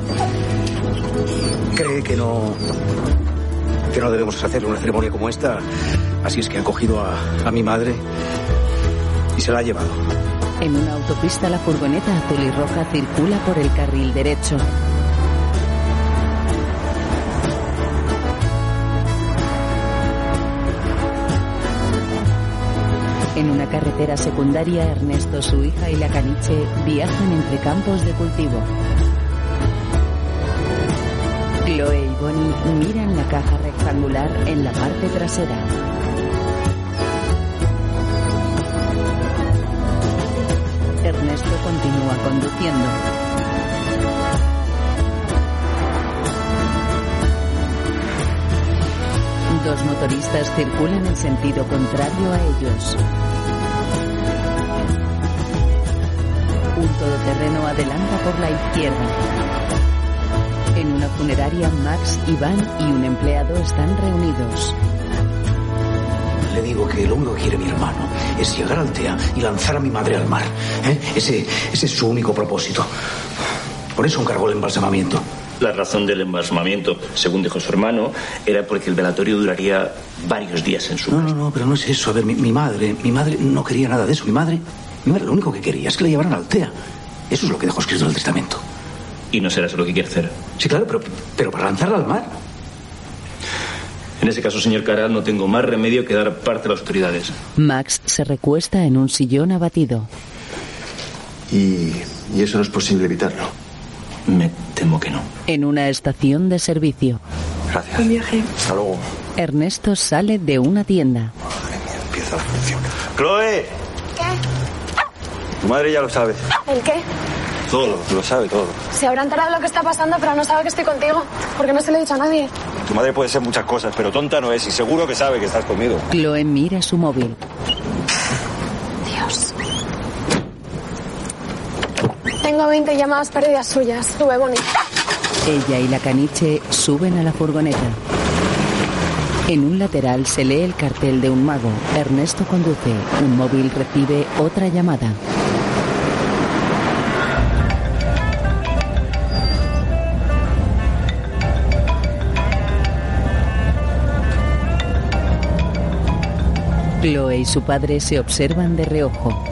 cree que no. que no debemos hacer una ceremonia como esta. Así es que ha cogido a, a mi madre y se la ha llevado. En una autopista la furgoneta azul y roja circula por el carril derecho. Una carretera secundaria, Ernesto, su hija y la caniche viajan entre campos de cultivo. Chloe y Bonnie miran la caja rectangular en la parte trasera. Ernesto continúa conduciendo. Dos motoristas circulan en sentido contrario a ellos. Todoterreno adelanta por la izquierda. En una funeraria, Max, Iván y un empleado están reunidos. Le digo que lo único que quiere mi hermano es llegar al TEA y lanzar a mi madre al mar. ¿eh? Ese, ese es su único propósito. Por eso encargó el embalsamamiento. La razón del embalsamamiento, según dijo su hermano, era porque el velatorio duraría varios días en su No, no, no, pero no es eso. A ver, mi, mi madre, mi madre no quería nada de eso. Mi madre, mi madre lo único que quería es que le llevaran al TEA. Eso es lo que dejó escrito en el testamento. Y no será eso lo que quiere hacer. Sí, claro, pero, pero para lanzarla al mar. En ese caso, señor Caral, no tengo más remedio que dar parte a las autoridades. Max se recuesta en un sillón abatido. Y, y eso no es posible evitarlo. Me temo que no. En una estación de servicio, Gracias. Buen viaje. Hasta luego. Ernesto sale de una tienda. Empieza la función. ¡Chloe! Tu madre ya lo sabe. ¿El qué? Todo. Lo sabe todo. Se habrá enterado de lo que está pasando, pero no sabe que estoy contigo. Porque no se lo he dicho a nadie. Tu madre puede ser muchas cosas, pero tonta no es y seguro que sabe que estás conmigo. Chloe mira su móvil. Dios. Tengo 20 llamadas perdidas suyas. Sube, Bonnie. Ella y la caniche suben a la furgoneta. En un lateral se lee el cartel de un mago. Ernesto conduce. Un móvil recibe otra llamada. Chloe y su padre se observan de reojo.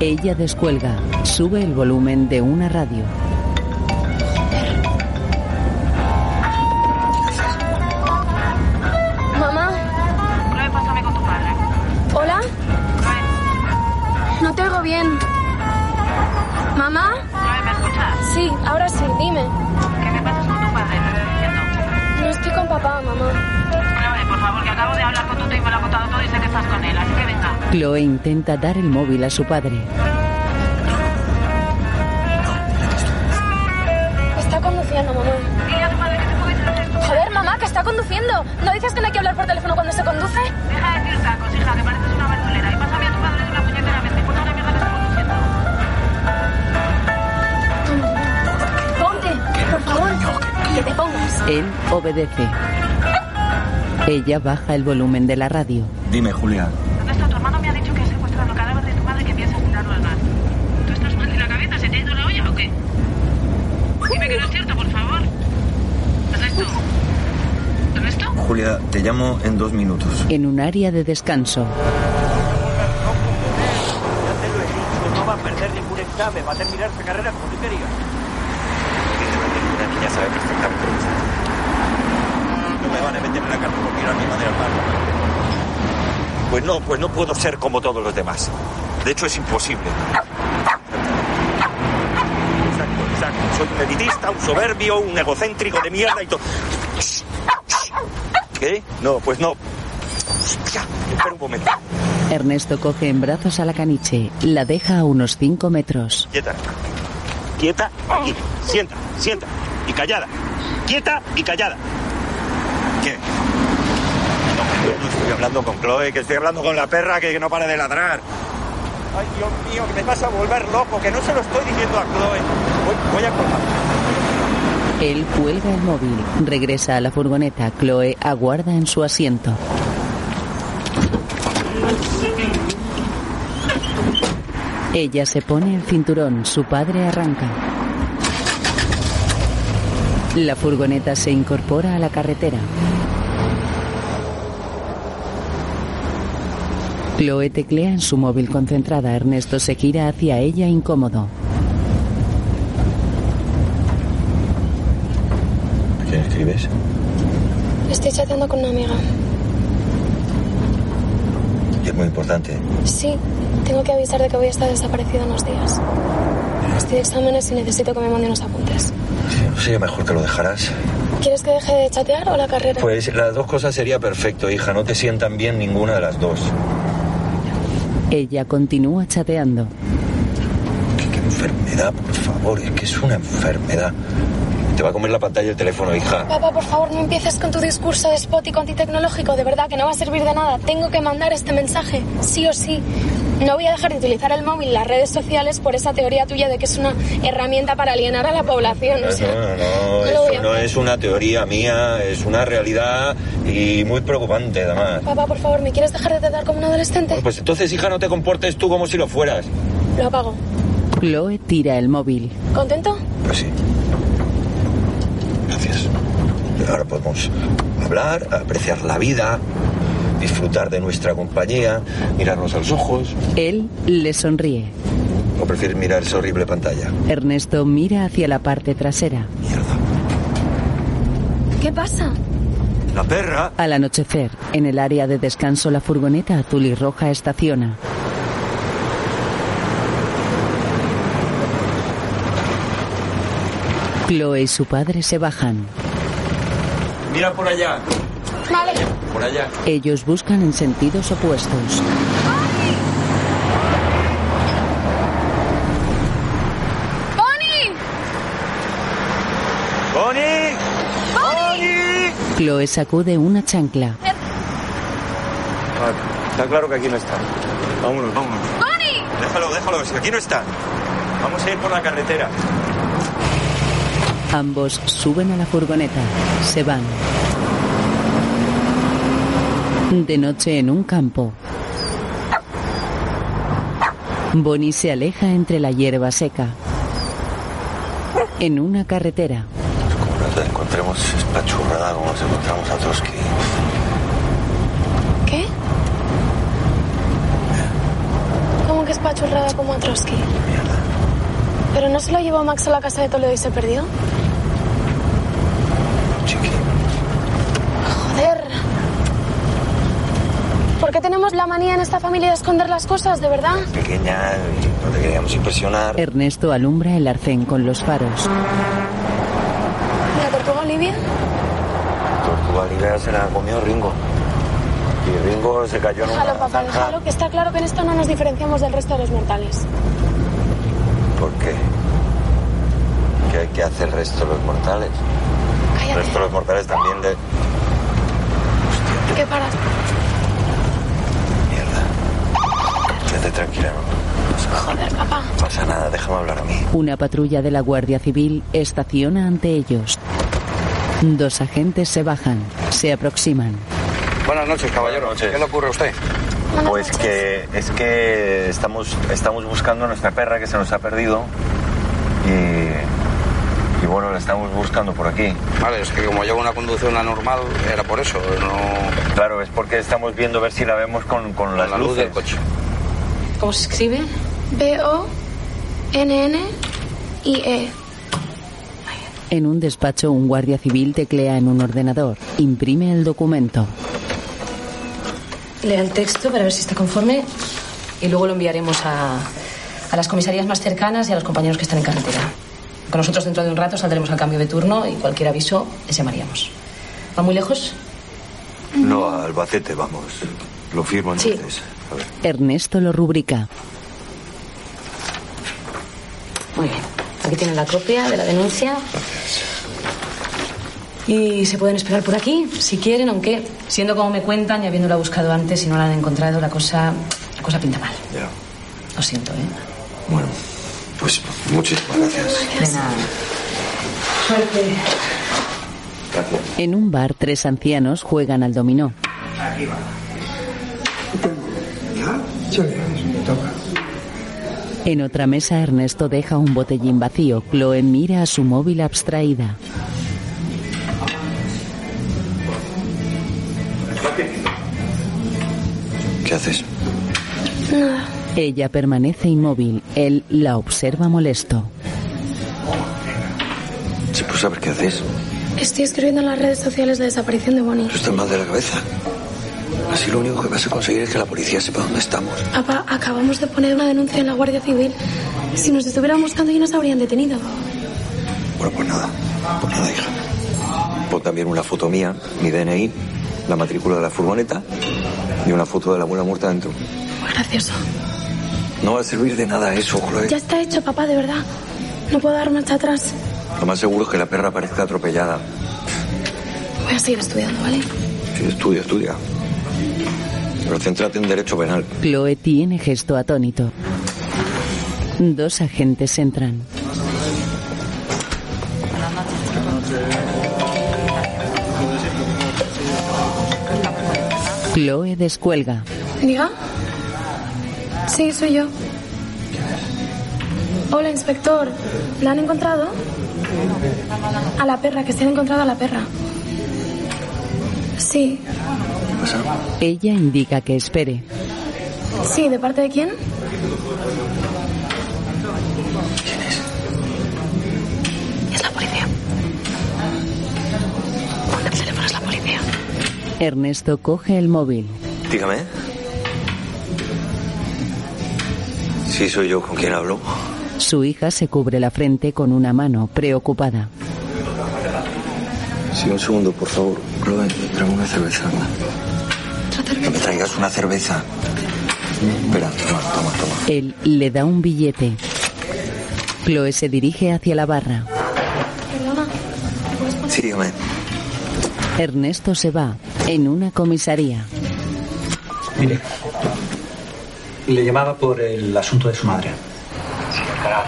Ella descuelga, sube el volumen de una radio. Chloe intenta dar el móvil a su padre. Está conduciendo, mamá. Dile a tu padre que te puedes hacer esto. Joder, mamá, que está conduciendo. ¿No dices que no hay que hablar por teléfono cuando se conduce? Deja de decir tacos, hija, que pareces una verdulera. Y pásame a tu padre de una puñetera vez. Me pone una mierda que está conduciendo. Ponte, por favor. Que te pongas. Él obedece. Ella baja el volumen de la radio. Dime, Julia. ¿Dónde está tu hermano? Me ha dicho que ha secuestrado el cadáver de tu madre y que piensas tirarlo al mar. ¿Tú estás mal de la cabeza? ¿Se te ha ido la olla o qué? Dime que no es cierto, por favor. ¿Ernesto? ¿Ernesto? Julia, te llamo en dos minutos. En un área de descanso, No va a perder ningún examen, va a terminar esta carrera como tú querías. Una niña sabe perfectamente lo que está haciendo. No me van a meter en la cárcel por tirar mi madre al mar. Pues no, pues no puedo ser como todos los demás. De hecho, es imposible. Exacto, exacto. Soy un elitista, un soberbio, un egocéntrico de mierda y todo. No, pues no. Hostia, espera un momento. Ernesto coge en brazos a la caniche, la deja a unos 5 metros. Quieta. Quieta, aquí. Sienta, sienta. Y callada. Quieta y callada. ¿Qué? No, no estoy hablando con Chloe, que estoy hablando con la perra que no para de ladrar. Ay, Dios mío, que me vas a volver loco, que no se lo estoy diciendo a Chloe. Voy, voy a colgar. Él cuelga el móvil, regresa a la furgoneta. Chloe aguarda en su asiento. Ella se pone el cinturón, su padre arranca. La furgoneta se incorpora a la carretera. Chloe teclea en su móvil concentrada. Ernesto se gira hacia ella incómodo. Estoy chateando con una amiga. Y es muy importante. Sí, tengo que avisar de que voy a estar desaparecida unos días. Estoy de exámenes y necesito que me mande unos apuntes. Sería mejor que lo dejaras. ¿Quieres que deje de chatear o la carrera? Pues las dos cosas sería perfecto, hija. No te sientan bien ninguna de las dos. Ella continúa chateando. Qué enfermedad, por favor. Es que es una enfermedad. Te va a comer la pantalla el teléfono, hija. Papá, por favor, no empieces con tu discurso despótico antitecnológico. De verdad que no va a servir de nada. Tengo que mandar este mensaje, sí o sí. No voy a dejar de utilizar el móvil y las redes sociales por esa teoría tuya de que es una herramienta para alienar a la población. O sea, No, no, no eso no es una teoría mía, es una realidad y muy preocupante, además. papá, por favor, ¿me quieres dejar de tratar como un adolescente? Pues entonces, hija, no te comportes tú como si lo fueras. Lo apago. Chloe tira el móvil. ¿Contento? Pues sí. Gracias. Ahora podemos hablar, apreciar la vida, disfrutar de nuestra compañía, mirarnos a los ojos. Él le sonríe. ¿O prefieres mirar esa horrible pantalla? Ernesto mira hacia la parte trasera. ¿Qué pasa? La perra. Al anochecer, en el área de descanso, la furgoneta azul y roja estaciona. Chloe y su padre se bajan. Mira por allá. Vale. Por allá. Ellos buscan en sentidos opuestos. ¡Bonnie! ¡Bonnie! ¡Bonnie! Chloe sacude una chancla. Vale, está claro que aquí no está. Vámonos, vámonos. ¡Bonnie! Déjalo, déjalo, si aquí no está. Vamos a ir por la carretera. Ambos suben a la furgoneta. Se van. De noche en un campo. Bonnie se aleja entre la hierba seca. En una carretera. Nos la encontremos espachurrada como nos encontramos a Trotsky. ¿Qué? ¿Cómo que es pachurrada como a Trotsky? ¿Pero no se lo llevó Max a la casa de Toledo y se perdió? Joder. ¿Por qué tenemos la manía en esta familia de esconder las cosas, de verdad? Pequeña y no te queríamos impresionar. Ernesto alumbra el arcén con los faros. ¿Y la tortuga Olivia? Tortuga Olivia se la comió Ringo. Y Ringo se cayó en una Déjalo, papá, zanja. déjalo, que está claro que en esto no nos diferenciamos del resto de los mortales. ¿Por qué? ¿Qué hay que hacer el resto de los mortales? El resto de los mortales también le... ¿Qué paras? Quédate tranquila, no pasa nada. Joder, papá. No pasa nada, déjame hablar a mí. Una patrulla de la Guardia Civil estaciona ante ellos. Dos agentes se bajan, se aproximan. Buenas noches, caballero. ¿Qué le ocurre a usted? Pues que es que estamos, estamos buscando a nuestra perra que se nos ha perdido y, y bueno, la estamos buscando por aquí. Vale, es que como llevo una conducción anormal, era por eso, no... Claro, es porque estamos viendo a ver si la vemos con, con las la luz del coche. ¿Cómo se escribe? B-O-N-N-I-E. En un despacho, un guardia civil teclea en un ordenador. Imprime el documento. Lea el texto para ver si está conforme y luego lo enviaremos a, a las comisarías más cercanas y a los compañeros que están en carretera. Con nosotros dentro de un rato saldremos al cambio de turno y cualquier aviso les llamaríamos. ¿Va muy lejos? No, a Albacete, vamos. Lo firmo entonces. Ernesto lo rubrica. Muy bien. Aquí tienen la copia de la denuncia. Y se pueden esperar por aquí, si quieren, aunque siendo como me cuentan y habiéndola buscado antes y no la han encontrado, la cosa, la cosa pinta mal. Ya. Lo siento, ¿eh? Bueno, pues muchísimas gracias. De nada. Suerte. Gracias. En un bar, tres ancianos juegan al dominó. Aquí va. En otra mesa, Ernesto deja un botellín vacío. Chloe mira a su móvil abstraída. ¿Qué haces? Nada. Ella permanece inmóvil. Él la observa molesto. Sí, pues a ver qué haces. Estoy escribiendo en las redes sociales la desaparición de Bonnie. Tú estás mal de la cabeza. Así lo único que vas a conseguir es que la policía sepa dónde estamos. Papá, acabamos de poner una denuncia en la Guardia Civil. Si nos estuvieran buscando ya nos habrían detenido. Bueno, pues nada. Pues nada, hija. Pon también una foto mía, mi DNI, la matrícula de la furgoneta y una foto de la abuela muerta dentro. Gracioso. No va a servir de nada eso, Chloe. Ya está hecho, papá, de verdad. No puedo dar marcha atrás. Lo más seguro es que la perra parezca atropellada. Voy a seguir estudiando, ¿vale? Sí, estudia, estudia. Pero céntrate en derecho penal. Chloe tiene gesto atónito. Dos agentes entran. Chloe descuelga. ¿Diga? Sí, soy yo. Hola, inspector. ¿La han encontrado? A la perra, que se han encontrado a la perra. Sí. Ella indica que espere. Sí, ¿de parte de quién? Es la policía. Cuelga el teléfono, es la policía. Ernesto coge el móvil. Dígame. Sí, soy yo con quien hablo. Su hija se cubre la frente con una mano, preocupada. Sí, un segundo, por favor. Chloe, tráeme una cerveza. Que me traigas una cerveza. Espera, toma, toma, toma. Él le da un billete. Chloe se dirige hacia la barra. Sí, dígame. Ernesto se va. En una comisaría. Mire, le llamaba por el asunto de su madre. Sí, Alcalá.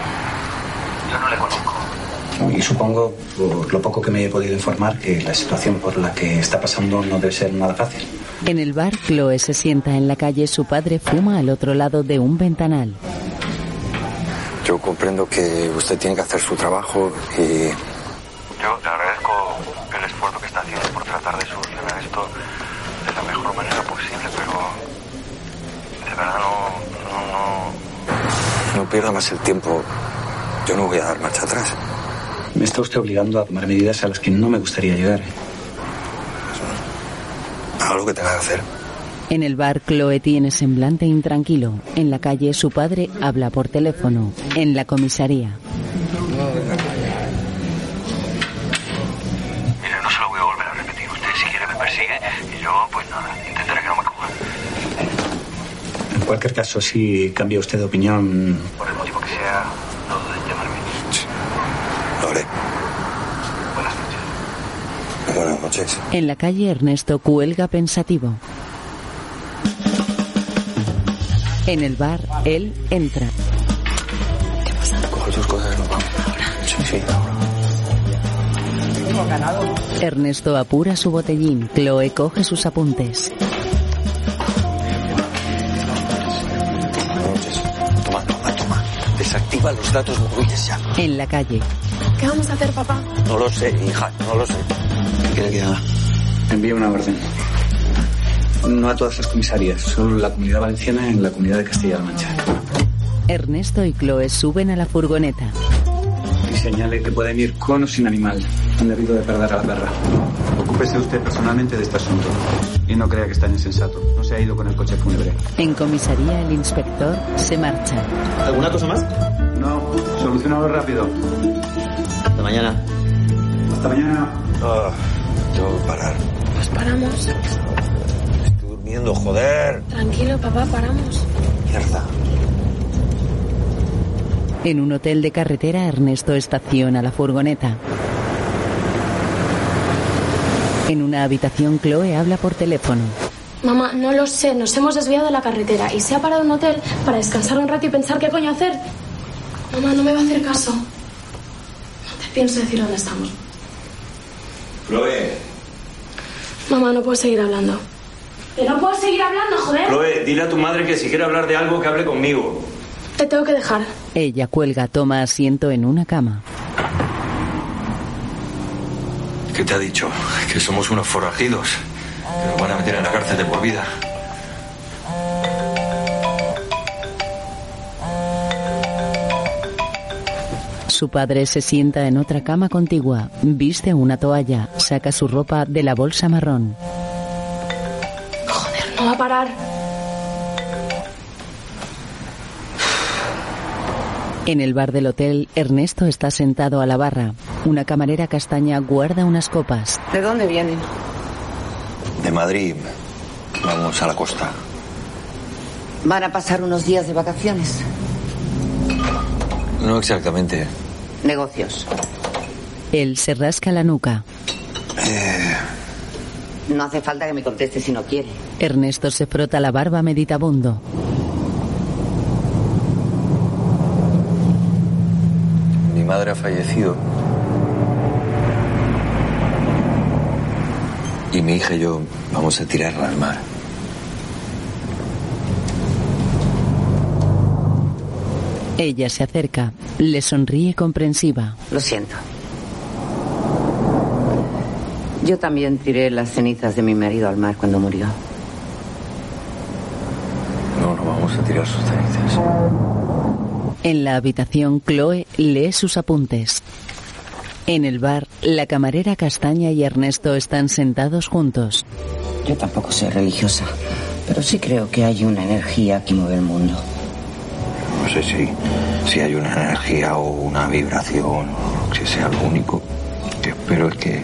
Yo no le conozco. Y supongo, por lo poco que me he podido informar, que la situación por la que está pasando no debe ser nada fácil. En el bar, Chloe se sienta en la calle. Su padre fuma al otro lado de un ventanal. Yo comprendo que usted tiene que hacer su trabajo y Yo le agradezco el esfuerzo que está haciendo por tratar de solucionar esto de la mejor manera posible, pero de verdad no, no, no. no pierda más el tiempo. Yo no voy a dar marcha atrás. Me está usted obligando a tomar medidas a las que no me gustaría llegar. Haga lo que tenga que hacer. En el bar, Chloe tiene semblante intranquilo. En la calle, su padre habla por teléfono. En la comisaría. Mire, no se lo voy a volver a repetir. Usted si quiere me persigue y yo, pues nada, intentaré que no me coja. En cualquier caso, si cambia usted de opinión, Por el motivo que sea, no duden en llamarme. Lo haré. Buenas noches. En la calle, Ernesto cuelga pensativo. En el bar, él entra. Coge tus cosas y nos vamos. Sí, sí, ahora. Ernesto apura su botellín. Chloe coge sus apuntes. Toma, toma, toma. Desactiva los datos móviles ya. En la calle, ¿Qué vamos a hacer, papá? No lo sé, hija, no lo sé. ¿Qué quiere que haga? Envíe una orden. No a todas las comisarías, solo la comunidad valenciana en la comunidad de Castilla-La Mancha. Ernesto y Chloe suben a la furgoneta. Y señale que pueden ir con o sin animal. Han debido de perder a la perra. Ocúpese usted personalmente de este asunto. Y no crea que está insensato. No se ha ido con el coche fúnebre. En comisaría el inspector se marcha. ¿Alguna cosa más? No, solucionado rápido. Hasta mañana. Hasta mañana. Ah, que parar. Pues paramos. Estoy durmiendo, joder. Tranquilo, papá, paramos. Mierda. En un hotel de carretera, Ernesto estaciona la furgoneta. En una habitación, Chloe habla por teléfono. Mamá, no lo sé, nos hemos desviado de la carretera y se ha parado un hotel para descansar un rato y pensar qué coño hacer. Mamá, no me va a hacer caso. No te pienso decir dónde estamos. Chloe, Mamá, no puedo seguir hablando. Que no puedo seguir hablando, joder. Chloe, dile a tu madre que si quiere hablar de algo, que hable conmigo. Te tengo que dejar. Ella cuelga, toma asiento en una cama. ¿Qué te ha dicho? Que somos unos forajidos. Que nos van a meter en la cárcel de por vida. Su padre se sienta en otra cama contigua, viste una toalla, saca su ropa de la bolsa marrón. No va a parar. En el bar del hotel, Ernesto está sentado a la barra. Una camarera castaña guarda unas copas. ¿De dónde vienen? De Madrid. Vamos a la costa. ¿Van a pasar unos días de vacaciones? No exactamente. Negocios. Él se rasca la nuca. No hace falta que me conteste si no quiere. Ernesto se frota la barba meditabundo. Mi madre ha fallecido. Y mi hija y yo vamos a tirarla al mar. Ella se acerca, le sonríe comprensiva. Lo siento. Yo también tiré las cenizas de mi marido al mar cuando murió. No, no vamos a tirar sus cenizas. En la habitación, Chloe lee sus apuntes. En el bar, la camarera castaña y Ernesto están sentados juntos. Yo tampoco soy religiosa, pero sí creo que hay una energía que mueve el mundo. No sé si, si hay una energía o una vibración o que sea lo único que espero es que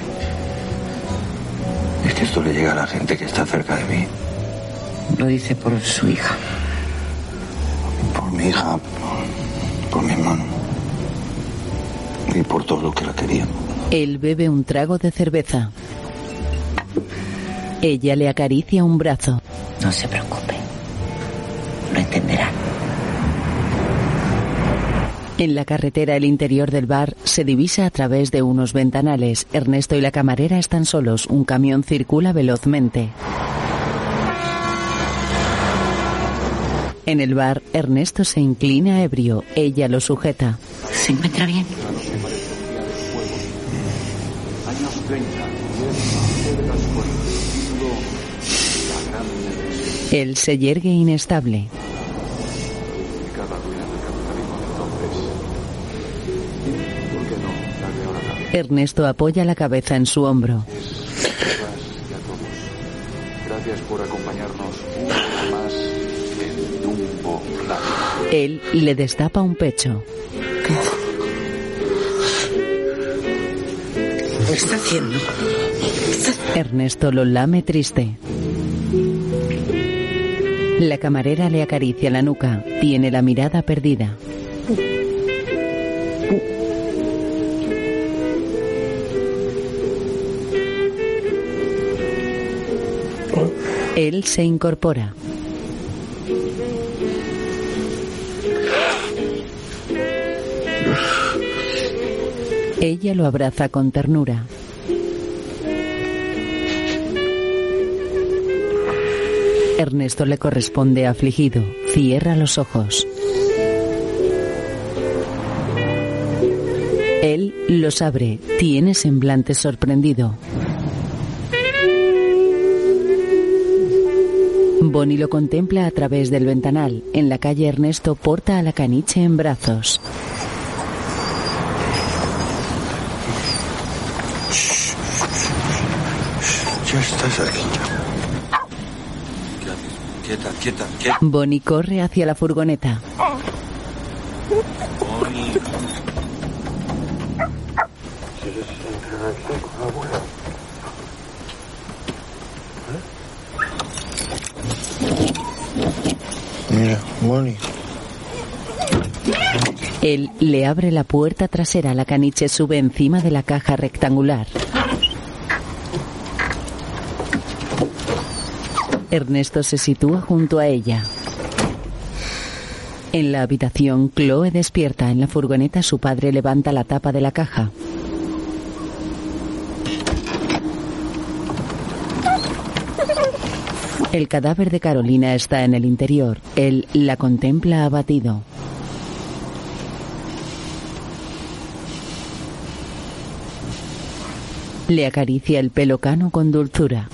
es que esto le llegue a la gente que está cerca de mí. Lo dice por su hija. Por mi hija, por, por mi hermano. Y por todo lo que la querían. Él bebe un trago de cerveza. Ella le acaricia un brazo. No se preocupe. Lo entenderá. En la carretera el interior del bar se divisa a través de unos ventanales. Ernesto y la camarera están solos. Un camión circula velozmente. En el bar, Ernesto se inclina ebrio. Ella lo sujeta. ¿Se encuentra bien? Él se yergue inestable. Ernesto apoya la cabeza en su hombro. Gracias por acompañarnos más en Dumbo. Él le destapa un pecho. ¿Qué está haciendo? Ernesto lo lame triste. La camarera le acaricia la nuca. Tiene la mirada perdida. Él se incorpora. Ella lo abraza con ternura. Ernesto le corresponde afligido. Cierra los ojos. Él los abre, tiene semblante sorprendido. Bonnie lo contempla a través del ventanal. En la calle Ernesto porta a la caniche en brazos. Ya estás aquí. Quieta, quieta, quieta. Bonnie corre hacia la furgoneta. Bonnie. Él le abre la puerta trasera. La caniche sube encima de la caja rectangular. Ernesto se sitúa junto a ella. En la habitación, Chloe despierta. En la furgoneta, su padre levanta la tapa de la caja. El cadáver de Carolina está en el interior. Él la contempla abatido. Le acaricia el pelo cano con dulzura.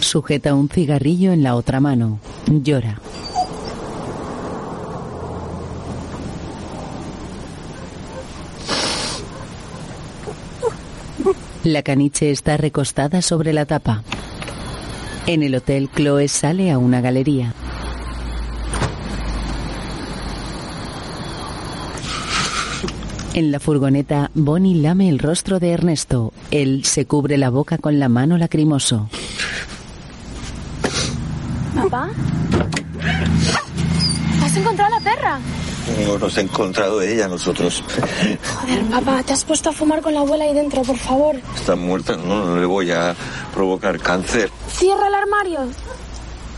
Sujeta un cigarrillo en la otra mano. Llora. La caniche está recostada sobre la tapa. En el hotel, Chloe sale a una galería. En la furgoneta, Bonnie lame el rostro de Ernesto. Él se cubre la boca con la mano lacrimoso. ¿Papá? ¿Has encontrado la perra? No nos ha encontrado ella, nosotros. Joder, papá, te has puesto a fumar con la abuela ahí dentro, por favor. Está muerta, no, no le voy a provocar cáncer. Cierra el armario.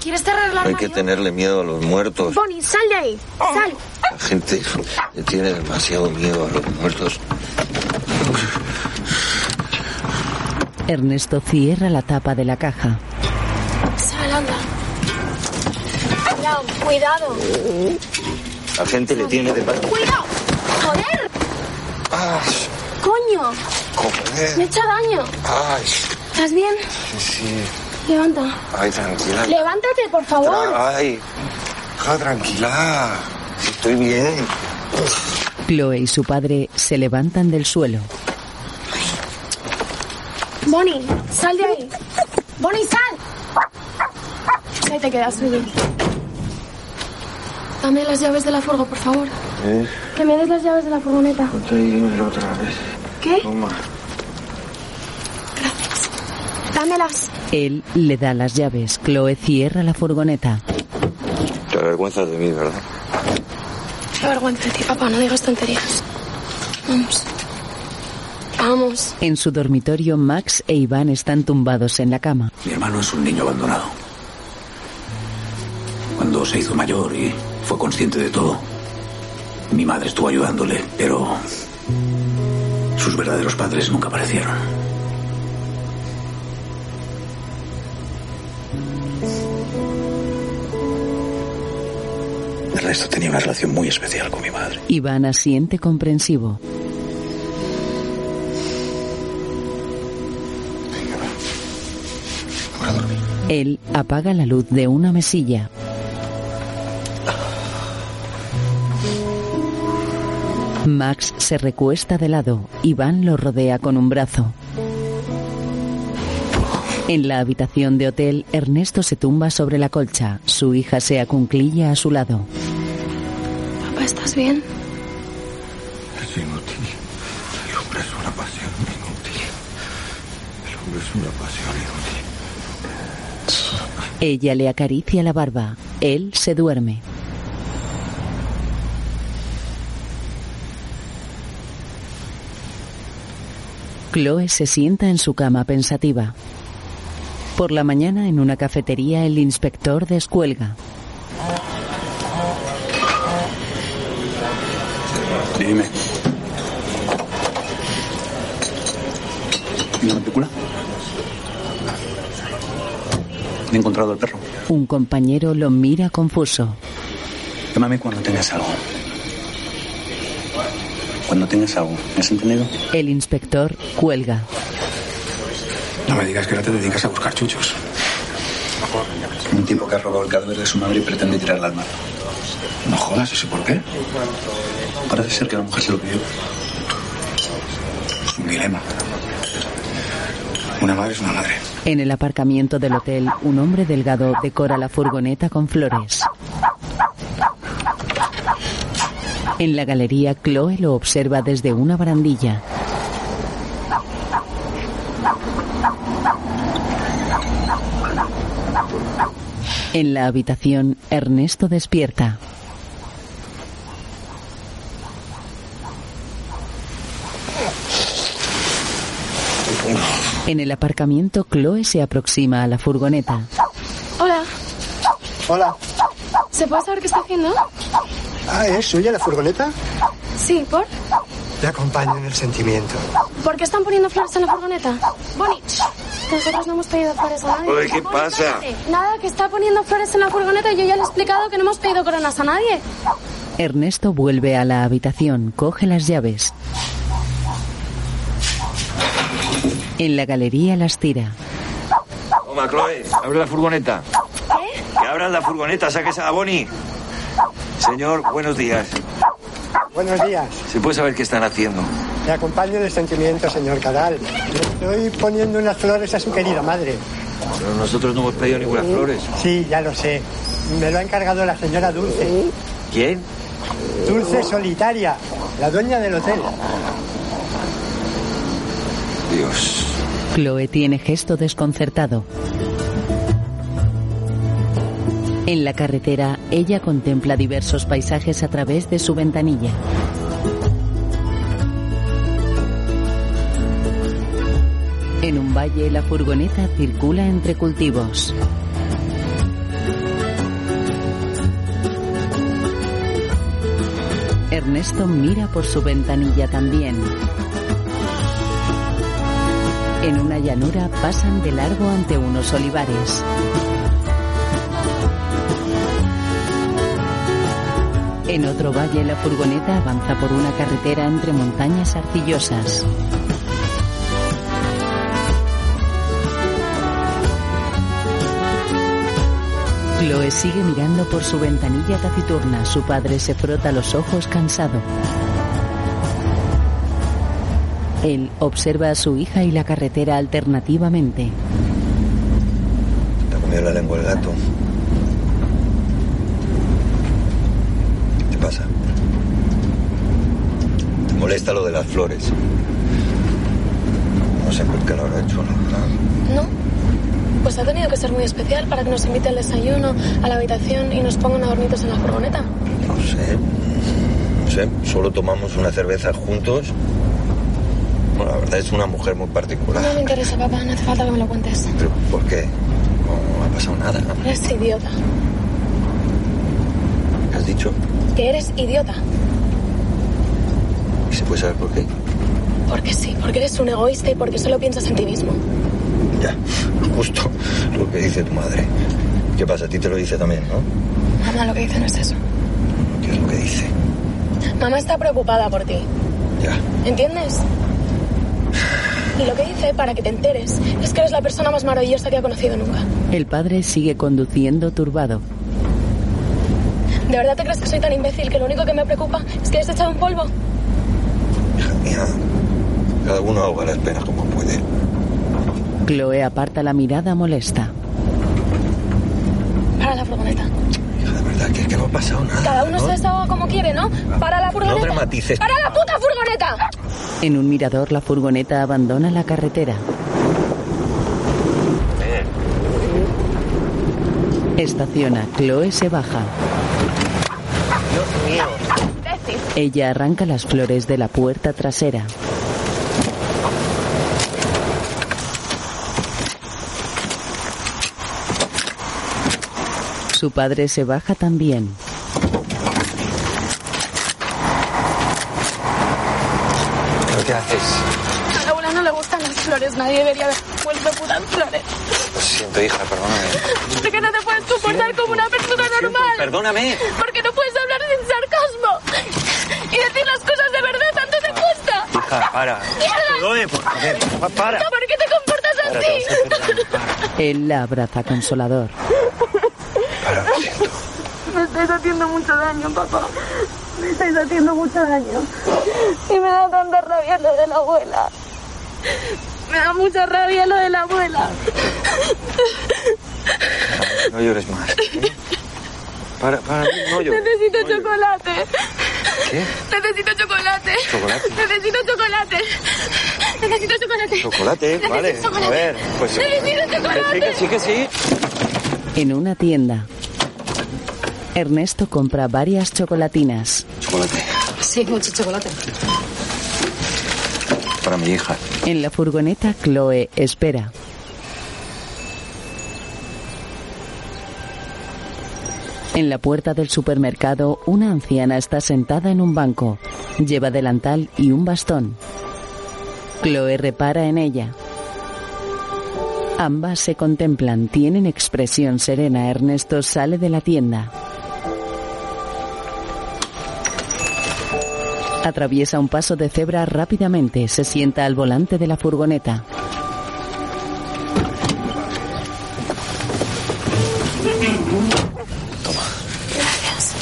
¿Quieres cerrar el No hay armario? que tenerle miedo a los muertos. Bonnie, sal de ahí. Sal. La gente le tiene demasiado miedo a los muertos. Ernesto cierra la tapa de la caja. Sal, anda. Cuidado, cuidado. La gente le tiene demasiado... ¡Cuidado! ¡Joder! ¡Ay! ¡Coño! Joder. Me he hecho daño. ¡Ay! ¿Estás bien? Sí. Levanta. Ay, tranquila. Levántate, por favor. Ay. Ja, tranquila. Estoy bien. Chloe y su padre se levantan del suelo. Bonnie, sal de ahí. Bonnie, sal. Ahí te quedas, Billy. Dame las llaves de la furgo, por favor. ¿Eh? Que me des las llaves de la furgoneta. Ponte ahí dímelo otra vez. ¿Qué? Toma. Dámelas. Él le da las llaves. Chloe cierra la furgoneta. Te avergüenzas de mí, ¿verdad? Qué vergüenza de ti, papá. No digas tonterías. Vamos. Vamos. En su dormitorio, Max e Iván están tumbados en la cama. Mi hermano es un niño abandonado. Cuando se hizo mayor y fue consciente de todo, mi madre estuvo ayudándole, pero sus verdaderos padres nunca aparecieron. Ernesto tenía una relación muy especial con mi madre. Iván asiente comprensivo. Él apaga la luz de una mesilla. Max se recuesta de lado. Iván lo rodea con un brazo. En la habitación de hotel, Ernesto se tumba sobre la colcha. Su hija se acunclilla a su lado. Papá, ¿estás bien? Es inútil. El hombre es una pasión inútil. El hombre es una pasión inútil. Ella le acaricia la barba. Él se duerme. Chloe se sienta en su cama pensativa. Por la mañana, en una cafetería, el inspector descuelga. Dime. ¿Y la matrícula? He encontrado al perro. Un compañero lo mira confuso. Llámame cuando tengas algo. Cuando tengas algo. ¿Me has entendido? El inspector cuelga. No me digas que ahora te dedicas a buscar chuchos. Un tipo que ha robado el cadáver de su madre y pretende tirarla al mar. No jodas, ¿eso por qué? Parece ser que la mujer se lo pidió. Es un dilema. Una madre es una madre. En el aparcamiento del hotel, un hombre delgado decora la furgoneta con flores. En la galería, Chloe lo observa desde una barandilla. En la habitación, Ernesto despierta. En el aparcamiento, Chloe se aproxima a la furgoneta. Hola, Hola. ¿se puede saber qué está haciendo? Ah, ¿es suya la furgoneta? Sí, ¿por? Te acompaño en el sentimiento. ¿Por qué están poniendo flores en la furgoneta? Bonnie, nosotros no hemos pedido flores a nadie. Oye, ¿qué Bonnie, pasa? cállate. Nada, que está poniendo flores en la furgoneta y yo ya le he explicado que no hemos pedido coronas a nadie. Ernesto vuelve a la habitación, coge las llaves. En la galería las tira. Toma, Chloe, abre la furgoneta. ¿Qué? Que abran la furgoneta, saques a Bonnie. Señor, buenos días. Buenos días. ¿Se puede saber qué están haciendo? Te acompaño el sentimiento, señor Cadal. Le estoy poniendo unas flores a su querida madre. Pero nosotros no hemos pedido ninguna flores. Sí, ya lo sé. Me lo ha encargado la señora Dulce. ¿Quién? Dulce Solitaria, la dueña del hotel. Dios. Chloe tiene gesto desconcertado. En la carretera, ella contempla diversos paisajes a través de su ventanilla. En un valle, la furgoneta circula entre cultivos. Ernesto mira por su ventanilla también. En una llanura pasan de largo ante unos olivares. En otro valle la furgoneta avanza por una carretera entre montañas arcillosas. Chloe sigue mirando por su ventanilla taciturna. Su padre se frota los ojos cansado. Él observa a su hija y la carretera alternativamente. Te ha comido la lengua el gato. ¿Qué te pasa? ¿Te molesta lo de las flores? No sé por qué lo habrá hecho, ¿no? ¿No? Pues ha tenido que ser muy especial para que nos invite al desayuno, a la habitación y nos pongan adornitos en la furgoneta. No sé. No sé, solo tomamos una cerveza juntos. Bueno, la verdad es una mujer muy particular. No me interesa, papá, no hace falta que me lo cuentes. ¿Pero por qué? No ha pasado nada. Eres idiota. ¿Qué has dicho? Que eres idiota. ¿Y se puede saber por qué? Porque sí, porque eres un egoísta y porque solo piensas en ti mismo. Ya, justo lo que dice tu madre. ¿Qué pasa? A ti te lo dice también, ¿no? Mamá, lo que dice no es eso. ¿Qué es lo que dice? Mamá está preocupada por ti. Ya. ¿Entiendes? Y lo que dice, para que te enteres, es que eres la persona más maravillosa que ha conocido nunca. El padre sigue conduciendo turbado. ¿De verdad te crees que soy tan imbécil que lo único que me preocupa es que hayas echado un polvo? Mira, cada uno ahoga las penas como puede. Chloe aparta la mirada molesta. Para la furgoneta. De verdad que es que no ha pasado nada. Cada uno se desahoga como quiere, ¿no? Para la furgoneta. No dramatices. ¡Para la puta furgoneta! En un mirador la furgoneta abandona la carretera. Estaciona. Chloe se baja. Dios mío. Ella arranca las flores de la puerta trasera. Su padre se baja también. ¿Pero qué haces? A la abuela no le gustan las flores. Nadie debería haber vuelto putas flores. Lo siento, hija, perdóname. Sé que no te puedes comportar como una persona normal. Perdóname. Porque no puedes hablar sin sarcasmo. Y decir las cosas de verdad tanto te cuesta. Hija, para. ¡Mierda! Por favor, pa- para. ¿Por qué te comportas Para, así? Él la abraza consolador. Me estáis haciendo mucho daño, papá. Me estáis haciendo mucho daño. Y me da tanta rabia lo de la abuela. Me da mucha rabia lo de la abuela. No llores más. ¿eh? Para, para, no llores. Necesito chocolate. ¿Qué? Necesito chocolate. ¿Chocolate? Necesito chocolate. Necesito chocolate. Chocolate, Necesito vale. A chocolate. ver, pues. Necesito Que sí, chocolate. que sí, que sí. En una tienda. Ernesto compra varias chocolatinas. Chocolate. Sí, mucho chocolate. Para mi hija. En la furgoneta, Chloe espera. En la puerta del supermercado, una anciana está sentada en un banco. Lleva delantal y un bastón. Chloe repara en ella. Ambas se contemplan, tienen expresión serena. Ernesto sale de la tienda. Atraviesa un paso de cebra rápidamente, se sienta al volante de la furgoneta.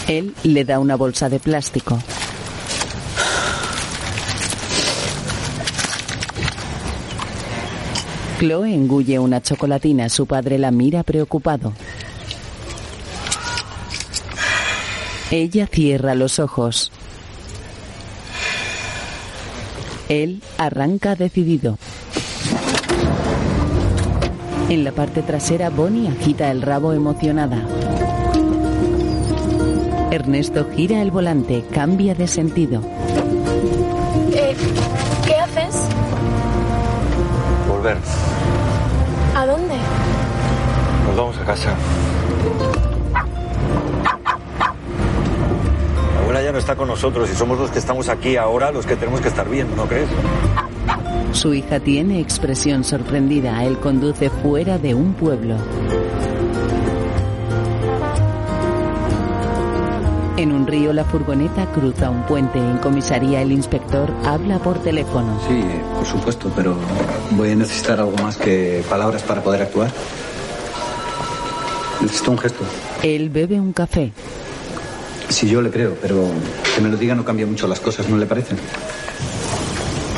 Él le da una bolsa de plástico. Chloe engulle una chocolatina. Su padre la mira preocupado. Ella cierra los ojos. Él arranca decidido. En la parte trasera, Bonnie agita el rabo emocionada. Ernesto gira el volante, cambia de sentido. Eh, ¿Qué haces? Volver. ¿A dónde? Nos vamos a casa. La abuela ya no está con nosotros y somos los que estamos aquí ahora los que tenemos que estar bien, ¿no crees? Su hija tiene expresión sorprendida. Él conduce fuera de un pueblo. En un río la furgoneta cruza un puente. En comisaría el inspector habla por teléfono. Sí, por supuesto, pero voy a necesitar algo más que palabras para poder actuar. Necesito un gesto. Él bebe un café. Si yo le creo, pero que me lo diga no cambia mucho las cosas, ¿no le parece?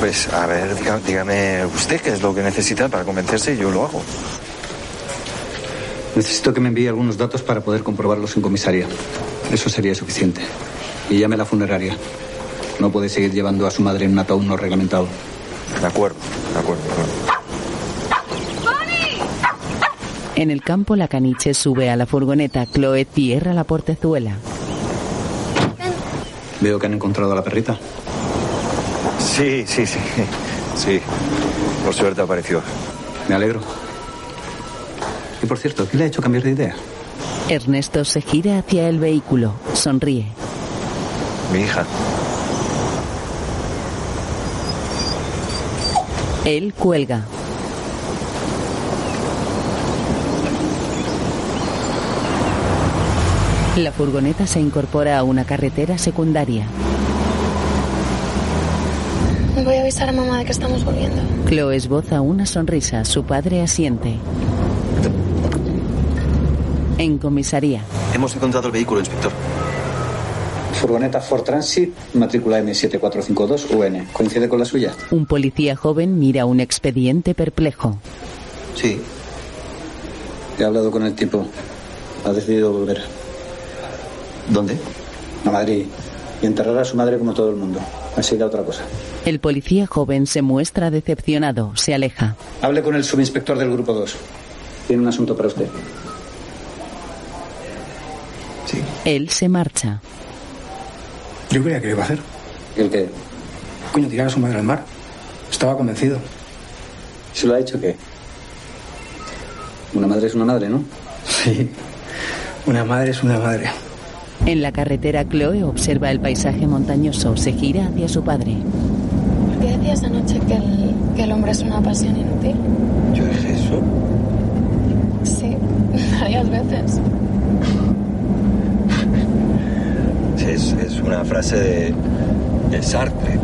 Pues a ver, dígame usted qué es lo que necesita para convencerse y yo lo hago. Necesito que me envíe algunos datos para poder comprobarlos en comisaría. Eso sería suficiente. Y llame a la funeraria. No puede seguir llevando a su madre en un ataúd no reglamentado. De acuerdo, de acuerdo, de acuerdo. En el campo la caniche sube a la furgoneta. Chloe cierra la portezuela. Veo que han encontrado a la perrita. Sí, sí, sí. Sí. Por suerte apareció. Me alegro. Y por cierto, ¿qué le ha hecho cambiar de idea? Ernesto se gira hacia el vehículo. Sonríe. Mi hija. Él cuelga. La furgoneta se incorpora a una carretera secundaria. Voy a avisar a mamá de que estamos volviendo. Chloe esboza una sonrisa. Su padre asiente. En comisaría. Hemos encontrado el vehículo, inspector. Furgoneta Ford Transit, matrícula M7452UN. ¿Coincide con la suya? Un policía joven mira un expediente perplejo. Sí. He hablado con el tipo. Ha decidido volver. ¿Dónde? A Madrid. Y enterrar a su madre como todo el mundo. Así da otra cosa. El policía joven se muestra decepcionado. Se aleja. Hable con el subinspector del grupo 2. Tiene un asunto para usted. Él se marcha. Yo creía que lo iba a hacer. ¿El qué? Coño, tirar a su madre al mar. Estaba convencido. ¿Se lo ha hecho qué? Una madre es una madre, ¿no? Sí. Una madre es una madre. En la carretera, Chloe observa el paisaje montañoso. Se gira hacia su padre. ¿Por qué decías anoche que el, que el hombre es una pasión inútil? ¿Yo dije eso? varias veces. Es, es una frase de, de Sartre.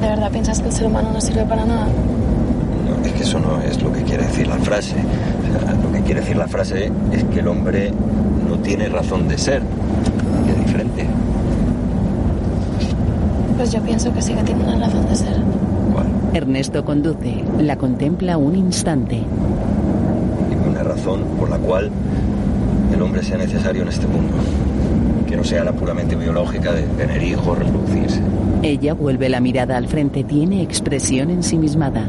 ¿De verdad piensas que el ser humano no sirve para nada? No, es que eso no es lo que quiere decir la frase. O sea, lo que quiere decir la frase es que el hombre no tiene razón de ser. Que es diferente. Pues yo pienso que sí que tiene una razón de ser. Ernesto conduce. La contempla un instante. Ninguna razón por la cual el hombre sea necesario en este mundo. Que no sea la puramente biológica de tener hijos, reproducirse. Ella vuelve la mirada al frente. Tiene expresión ensimismada.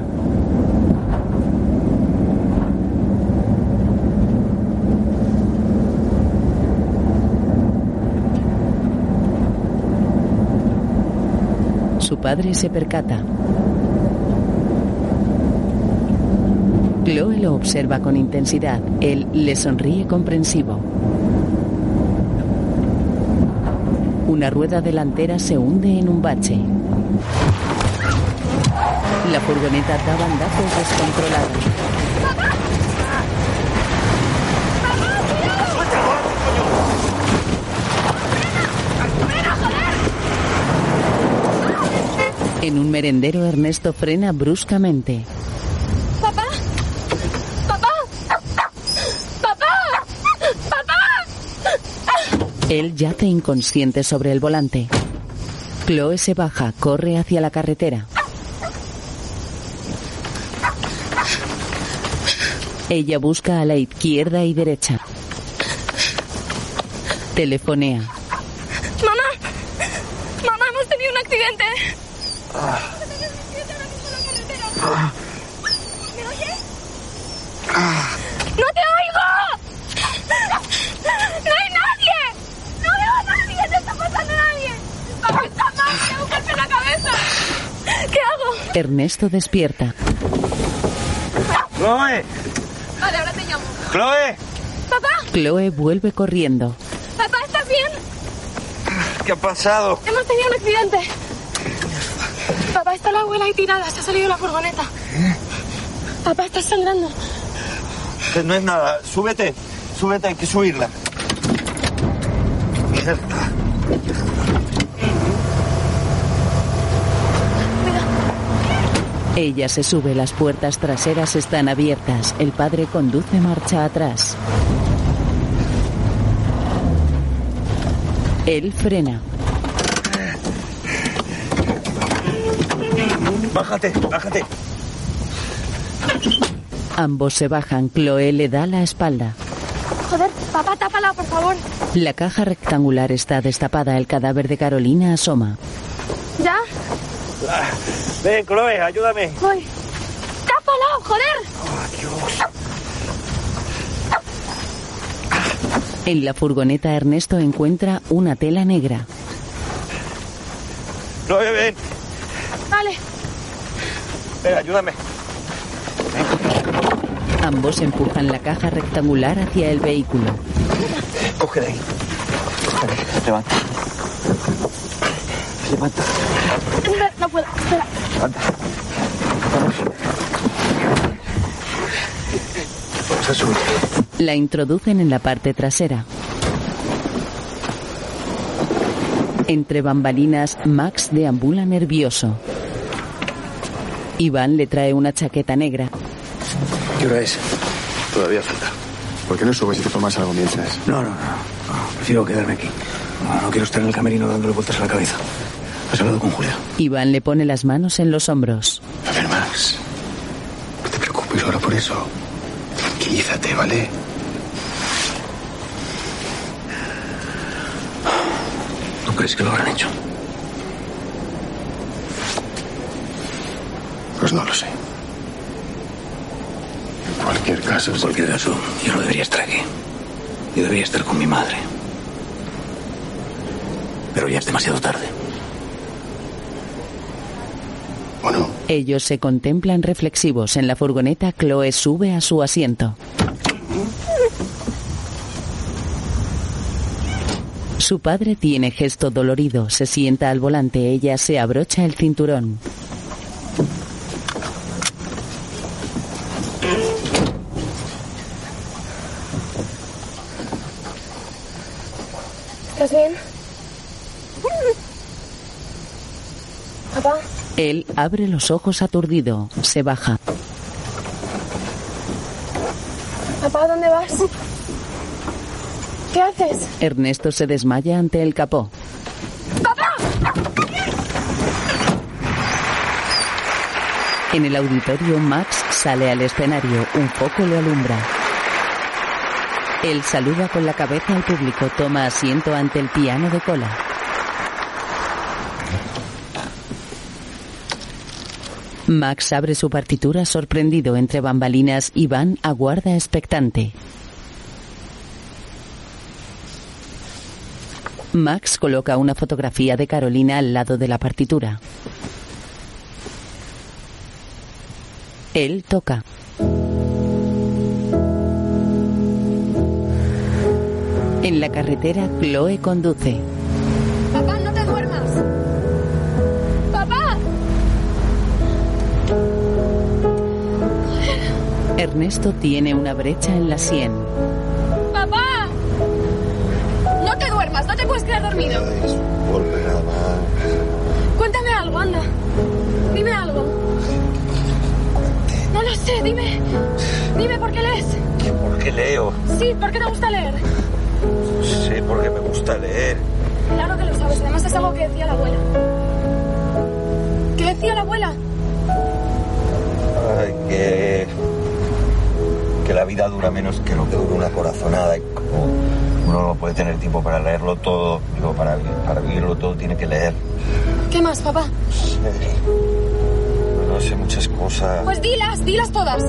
Su padre se percata. Chloe lo observa con intensidad. Él le sonríe comprensivo. Una rueda delantera se hunde en un bache. La furgoneta da bandazos descontrolados. En un merendero Ernesto frena bruscamente. ¡Papá! ¡Papá! ¡Papá! ¡Papá! Él yace inconsciente sobre el volante. Chloe se baja, corre hacia la carretera. Ella busca a la izquierda y derecha. Telefonea. ¡Mamá! ¡Mamá, hemos tenido un accidente! ¿Me oyes? ¡No te oigo! ¡No hay nadie! ¡No veo a nadie! ¡No está pasando nadie! ¡Papá está mal! ¡Tengo un golpe en la cabeza! ¿Qué hago? Ernesto despierta. ¡Chloe! Vale, ahora te llamo. ¡Chloe! ¡Papá! Chloe vuelve corriendo. ¡Papá, estás bien! ¿Qué ha pasado? Hemos tenido un accidente. Papá, está la abuela ahí tirada. Se ha salido la furgoneta. Papá, estás sangrando. Que no es nada. Súbete. Súbete, hay que subirla. Ella se sube, las puertas traseras están abiertas. El padre conduce marcha atrás. Él frena. Bájate, bájate. Ambos se bajan. Chloe le da la espalda. Joder, papá, tápala, por favor. La caja rectangular está destapada. El cadáver de Carolina asoma. ¿Ya? Ven, Chloe, ayúdame. Voy. ¡Tápala, joder! En la furgoneta Ernesto encuentra una tela negra. Chloe, ven. Vale. Ven, ayúdame. Ambos empujan la caja rectangular hacia el vehículo. Coge de ahí. Levanta. Levanta. No puedo. Espera. Levanta. Vamos a subir. La introducen en la parte trasera. Entre bambalinas, Max deambula nervioso. Iván le trae una chaqueta negra. ¿Qué hora es? Todavía falta. ¿Por qué no subes y te tomas algo mientras? No, no, no. no, prefiero quedarme aquí. No, no quiero estar en el camerino dándole vueltas a la cabeza. Has hablado con Julia. Iván le pone las manos en los hombros. A ver, Max. No te preocupes ahora por eso. Tranquilízate, ¿vale? ¿Tú crees que lo habrán hecho? Pues no lo sé. En cualquier caso, En cualquier caso, yo no debería estar aquí. Yo debería estar con mi madre. Pero ya es demasiado tarde. Ellos se contemplan reflexivos. En la furgoneta, Chloe sube a su asiento. Su padre tiene gesto dolorido. Se sienta al volante. Ella se abrocha el cinturón. ¿Estás bien? Papá, Él abre los ojos aturdido. Se baja. papá, ¿dónde vas? ¿Qué haces? Ernesto se desmaya ante el capó. ¡Papá! En el auditorio, Max sale al escenario. Un foco le alumbra. Él saluda con la cabeza al público. Toma asiento ante el piano de cola. Max abre su partitura sorprendido entre bambalinas. Iván aguarda expectante. Max coloca una fotografía de Carolina al lado de la partitura. Él toca. En la carretera, Chloe conduce. Ernesto tiene una brecha en la sien. Papá. No te duermas, no te puedes quedar dormido. Volver a amar. Cuéntame algo, anda. Dime algo. No lo sé, dime. Dime por qué lees. ¿Por qué leo? Sí, ¿por qué te gusta leer? Sí, porque me gusta leer. Claro que lo sabes, además es algo que decía la abuela. ¿Qué decía la abuela? Ay, que. Que la vida dura menos que lo que dura una corazonada y como uno no puede tener tiempo para leerlo todo, digo, para, para vivirlo todo tiene que leer. ¿Qué más, papá? No sé muchas cosas. Pues dilas, dilas todas.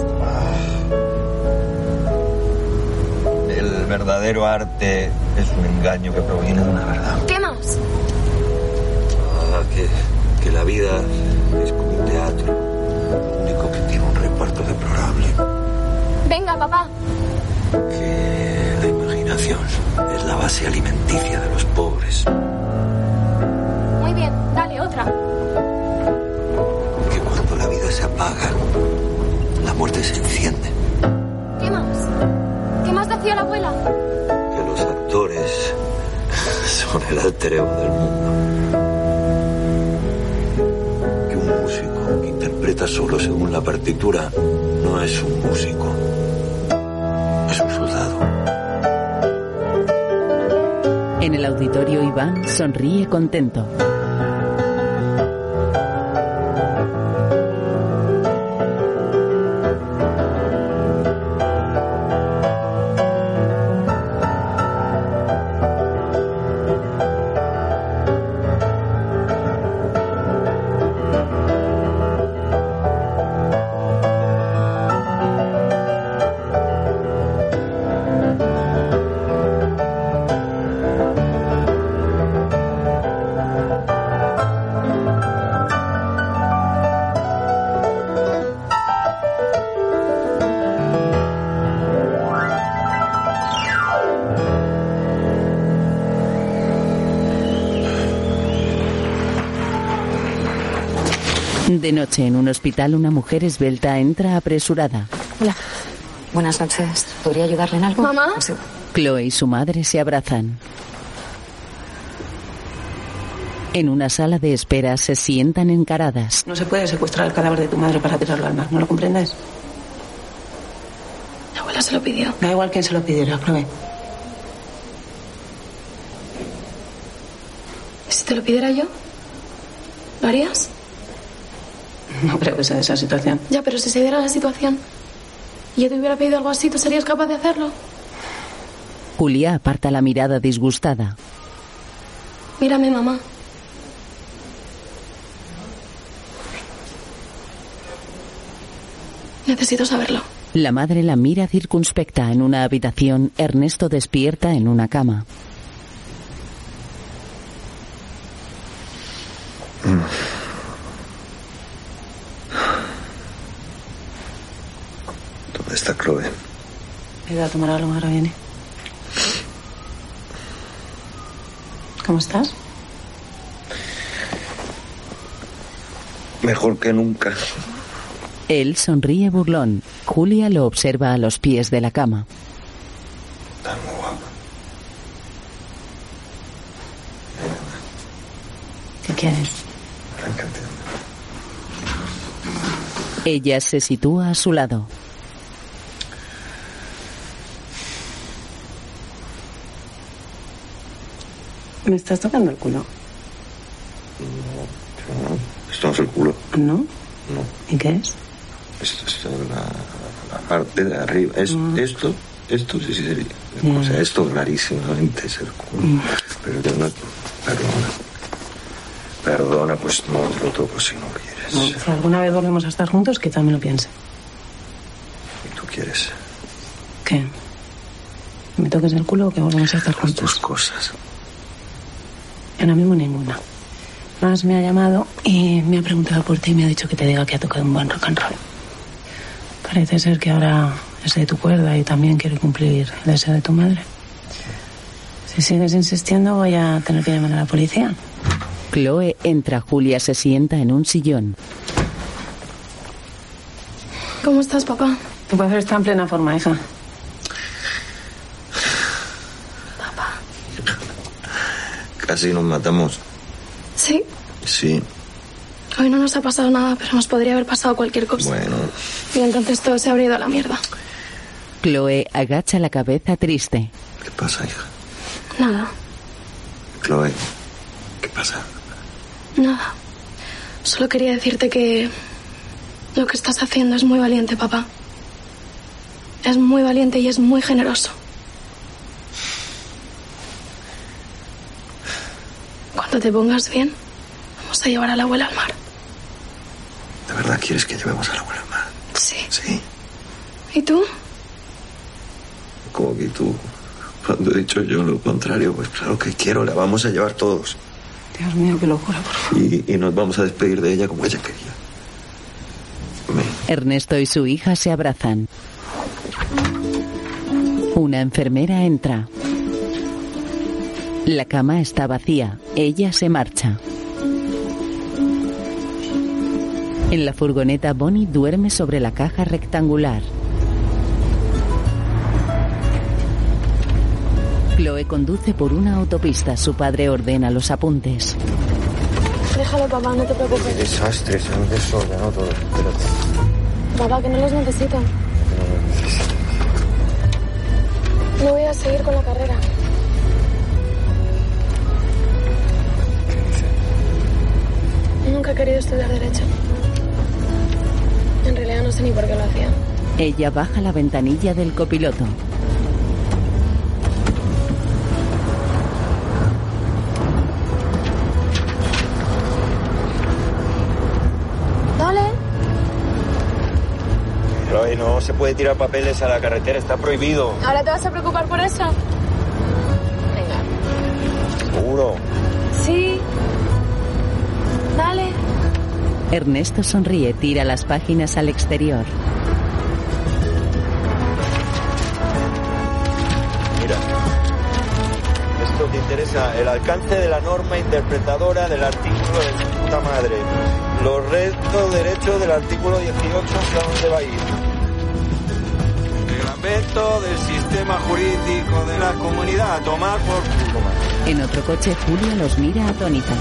El verdadero arte es un engaño que proviene de una verdad. ¿Qué más? Ah, que, que la vida es como un teatro, lo único que tiene un. Venga, papá. Que la imaginación es la base alimenticia de los pobres. Muy bien, dale otra. Que cuando la vida se apaga, la muerte se enciende. ¿Qué más? ¿Qué más decía la abuela? Que los actores son el alter ego del mundo. Que un músico que interpreta solo según la partitura no es un músico, En el auditorio, Iván sonríe contento. Hospital, una mujer esbelta entra apresurada. Hola. Buenas noches. ¿Podría ayudarle en algo? Mamá. Sí. Chloe y su madre se abrazan. En una sala de espera se sientan encaradas. No se puede secuestrar el cadáver de tu madre para tirarlo al mar. ¿No lo comprendes? La abuela se lo pidió. Da igual quién se lo pidiera, Chloe. ¿Y si te lo pidiera yo? ¿Lo harías? No creo que sea esa situación. Ya, pero si se diera la situación y yo te hubiera pedido algo así, ¿tú serías capaz de hacerlo? Julia aparta la mirada disgustada. Mírame, mamá. Necesito saberlo. La madre la mira circunspecta en una habitación. Ernesto despierta en una cama. ¿Dónde está Chloe? He ido a tomar algo, ahora viene. ¿Cómo estás? Mejor que nunca. Él sonríe burlón. Julia lo observa a los pies de la cama. Tan guapa. quieres? Ella se sitúa a su lado. ¿Me estás tocando el culo? Esto no es el culo. ¿No? No. ¿Y qué es? Esto es la, la parte de arriba. Es, Esto, esto sí, sí sería. O sea, esto clarísimamente es el culo. Pero yo no. Perdona. Perdona, pues no te lo toco si no quieres. No, si alguna vez volvemos a estar juntos, que también lo piense. ¿Y tú quieres? ¿Qué? ¿Me toques el culo o que volvemos a estar juntos? Dos cosas. Ahora mismo ninguna. Más me ha llamado y me ha preguntado por ti y me ha dicho que te diga que ha tocado un buen rock and roll. Parece ser que ahora es de tu cuerda y también quiere cumplir el deseo de tu madre. Si sigues insistiendo voy a tener que llamar a la policía. Chloe entra. Julia se sienta en un sillón. ¿Cómo estás, papá? Tu padre está en plena forma, hija. Casi nos matamos. Sí, Sí. hoy no nos ha pasado nada, pero nos podría haber pasado cualquier cosa. Bueno, Y entonces todo se habría ido a la mierda. Chloe agacha la cabeza triste. ¿qué pasa, hija? Nada, Chloe, ¿qué pasa? nada. Solo quería decirte que lo que estás haciendo es muy valiente, papá. Es muy valiente y es muy generoso. Cuando te pongas bien, vamos a llevar a la abuela al mar. ¿De verdad quieres que llevemos a la abuela al mar? Sí. Sí. ¿Y tú? Como que tú. Cuando he dicho yo lo contrario, pues claro que quiero, la vamos a llevar todos. Dios mío, qué locura, por favor. Y, y nos vamos a despedir de ella como ella quería. Ernesto y su hija se abrazan. Una enfermera entra. La cama está vacía. Ella se marcha. En la furgoneta, Bonnie duerme sobre la caja rectangular. Chloe conduce por una autopista. Su padre ordena los apuntes. Déjalo, papá, no te preocupes. desastre, se han desordenado todo. Espérate. Papá, que no los necesito. No voy a seguir con la carrera. Nunca he querido estudiar Derecho. En realidad no sé ni por qué lo hacía. Ella baja la ventanilla del copiloto. Dale. Chloe, no se puede tirar papeles a la carretera, está prohibido. ¿Ahora te vas a preocupar por eso? Venga. Seguro. Ernesto sonríe, tira las páginas al exterior. Mira. Esto te interesa, el alcance de la norma interpretadora del artículo de puta madre. Los restos derechos del artículo 18 hacia dónde va a ir. Reglamento del sistema jurídico de la comunidad. A tomar por culo. En otro coche, Julia los mira atónita.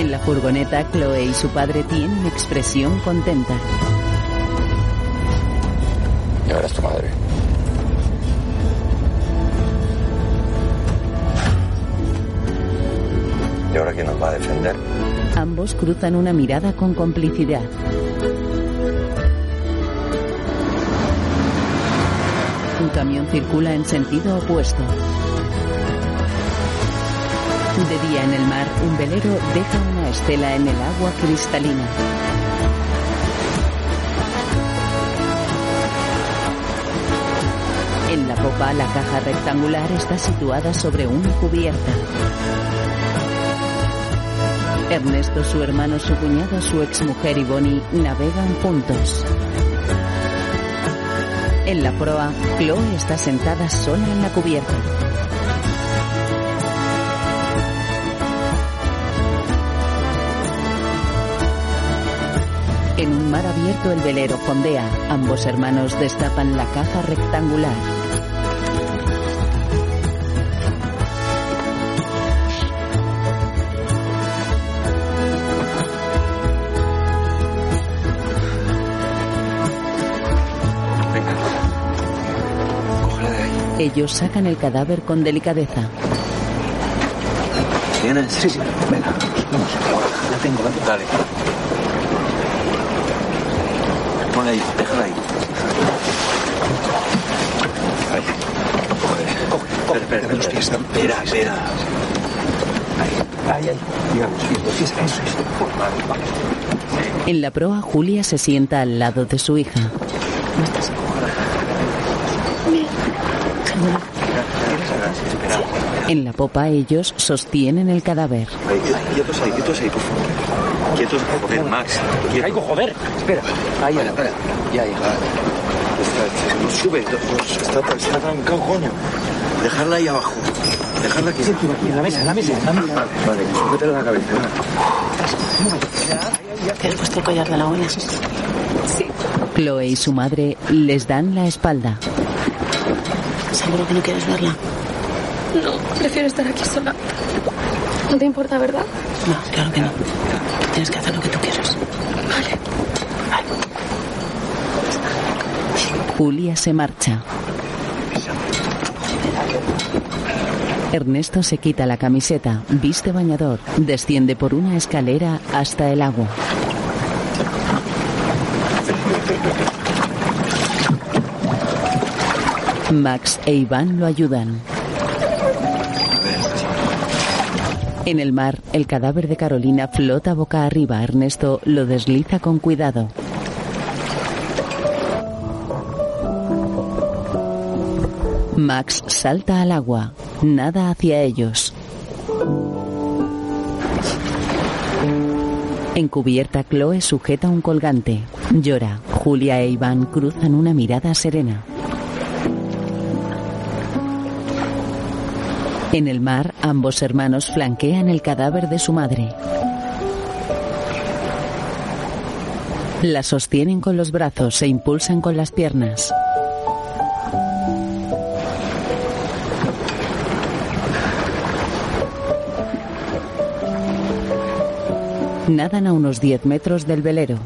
En la furgoneta, Chloe y su padre tienen expresión contenta. Y ahora es tu madre. ¿Y ahora quién nos va a defender? Ambos cruzan una mirada con complicidad. Un camión circula en sentido opuesto. De día en el mar, un velero deja una estela en el agua cristalina. En la popa, la caja rectangular está situada sobre una cubierta. Ernesto, su hermano, su cuñado, su exmujer y Bonnie navegan juntos. En la proa, Chloe está sentada sola en la cubierta. mar abierto el velero fondea. Ambos hermanos destapan la caja rectangular. Venga. Ellos sacan el cadáver con delicadeza. ¿Tienes? Sí, sí. Venga, vamos. La tengo, la. Dale. Ponla ahí, déjala ahí. Ahí. Coge, coge. Espera, espera, espera. Espera, espera. Ahí, ahí. Digamos, y los pies, eso es. En la proa, Julia se sienta al lado de su hija. En la popa, ellos sostienen el cadáver. Ahí, ahí, ahí, ahí, por favor. Quietos, joder, Max. Quieto. Caigo, joder. Espera. Ahí, ahí, espera. Ya, ya. Está, no sube, no, está, está trancado, coño. Dejarla ahí abajo. Dejarla aquí. En la mesa, en la mesa. En la mesa. Vale, sujétela la cabeza. ¿Te has puesto el collar de la uña? Sí. Chloe y su madre les dan la espalda. ¿Seguro que no quieres verla? No, prefiero estar aquí sola. No te importa, ¿verdad? No, claro que no. Tienes que hacer lo que tú quieras. Julia se marcha. Ernesto se quita la camiseta, viste bañador, desciende por una escalera hasta el agua. Max e Iván lo ayudan. En el mar, el cadáver de Carolina flota boca arriba. Ernesto lo desliza con cuidado. Max salta al agua, nada hacia ellos. En cubierta, Chloe sujeta un colgante. Llora. Julia e Iván cruzan una mirada serena. En el mar, ambos hermanos flanquean el cadáver de su madre. La sostienen con los brazos, se impulsan con las piernas. Nadan a unos 10 metros del velero.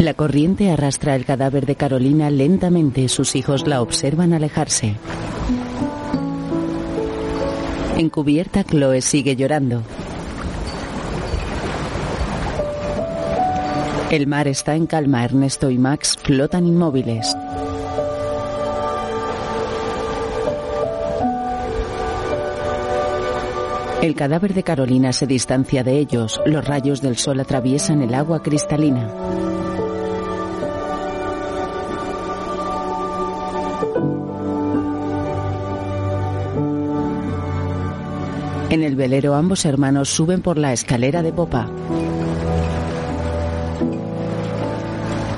La corriente arrastra el cadáver de Carolina lentamente. Sus hijos la observan alejarse. En cubierta, Chloe sigue llorando. El mar está en calma. Ernesto y Max flotan inmóviles. El cadáver de Carolina se distancia de ellos. Los rayos del sol atraviesan el agua cristalina. En el velero ambos hermanos suben por la escalera de popa.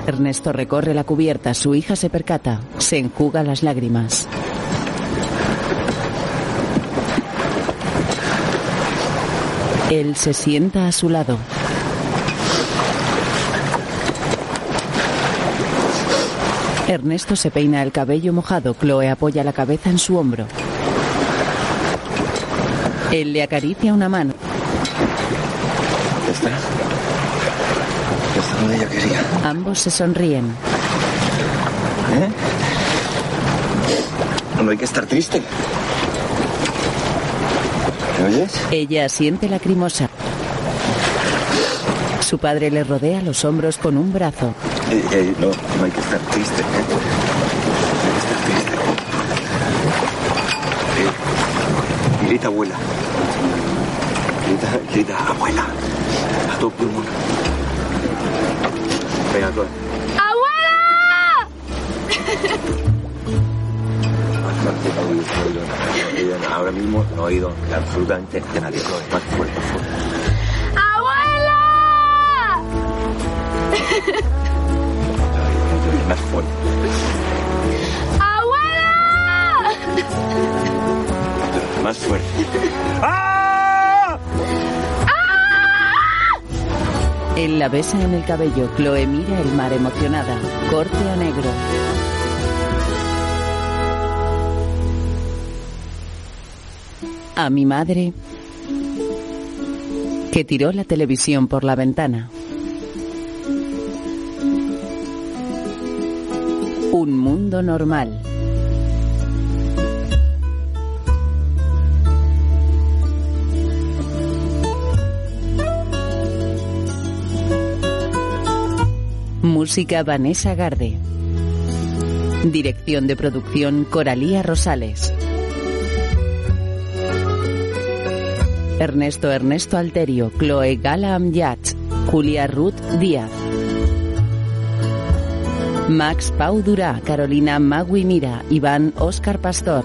Ernesto recorre la cubierta, su hija se percata, se enjuga las lágrimas. Él se sienta a su lado. Ernesto se peina el cabello mojado, Chloe apoya la cabeza en su hombro. Él le acaricia una mano. Está. Está donde ella quería. Ambos se sonríen. ¿Eh? No hay que estar triste. ¿Me oyes? Ella siente lacrimosa. Su padre le rodea los hombros con un brazo. Eh, eh, no, no hay que estar triste. ¿eh? No hay que estar triste. Grita abuela. Grita abuela. A todo pulmón. Venga, Chloe. ¡Abuela! Ahora mismo no he oído absolutamente de nadie. Chloe, más fuerte, más fuerte. ¡Abuela! Más fuerte. ¡Abuela! Más fuerte. Él la besa en el cabello. Chloe mira el mar emocionada. Corte a negro. A mi madre que tiró la televisión por la ventana. Un mundo normal. Música Vanessa Garde. Dirección de producción Coralía Rosales. Ernesto Ernesto Alterio, Chloe Gala Amyat, Julia Ruth Díaz. Max Pau Durá, Carolina Magui Mira, Iván Óscar Pastor,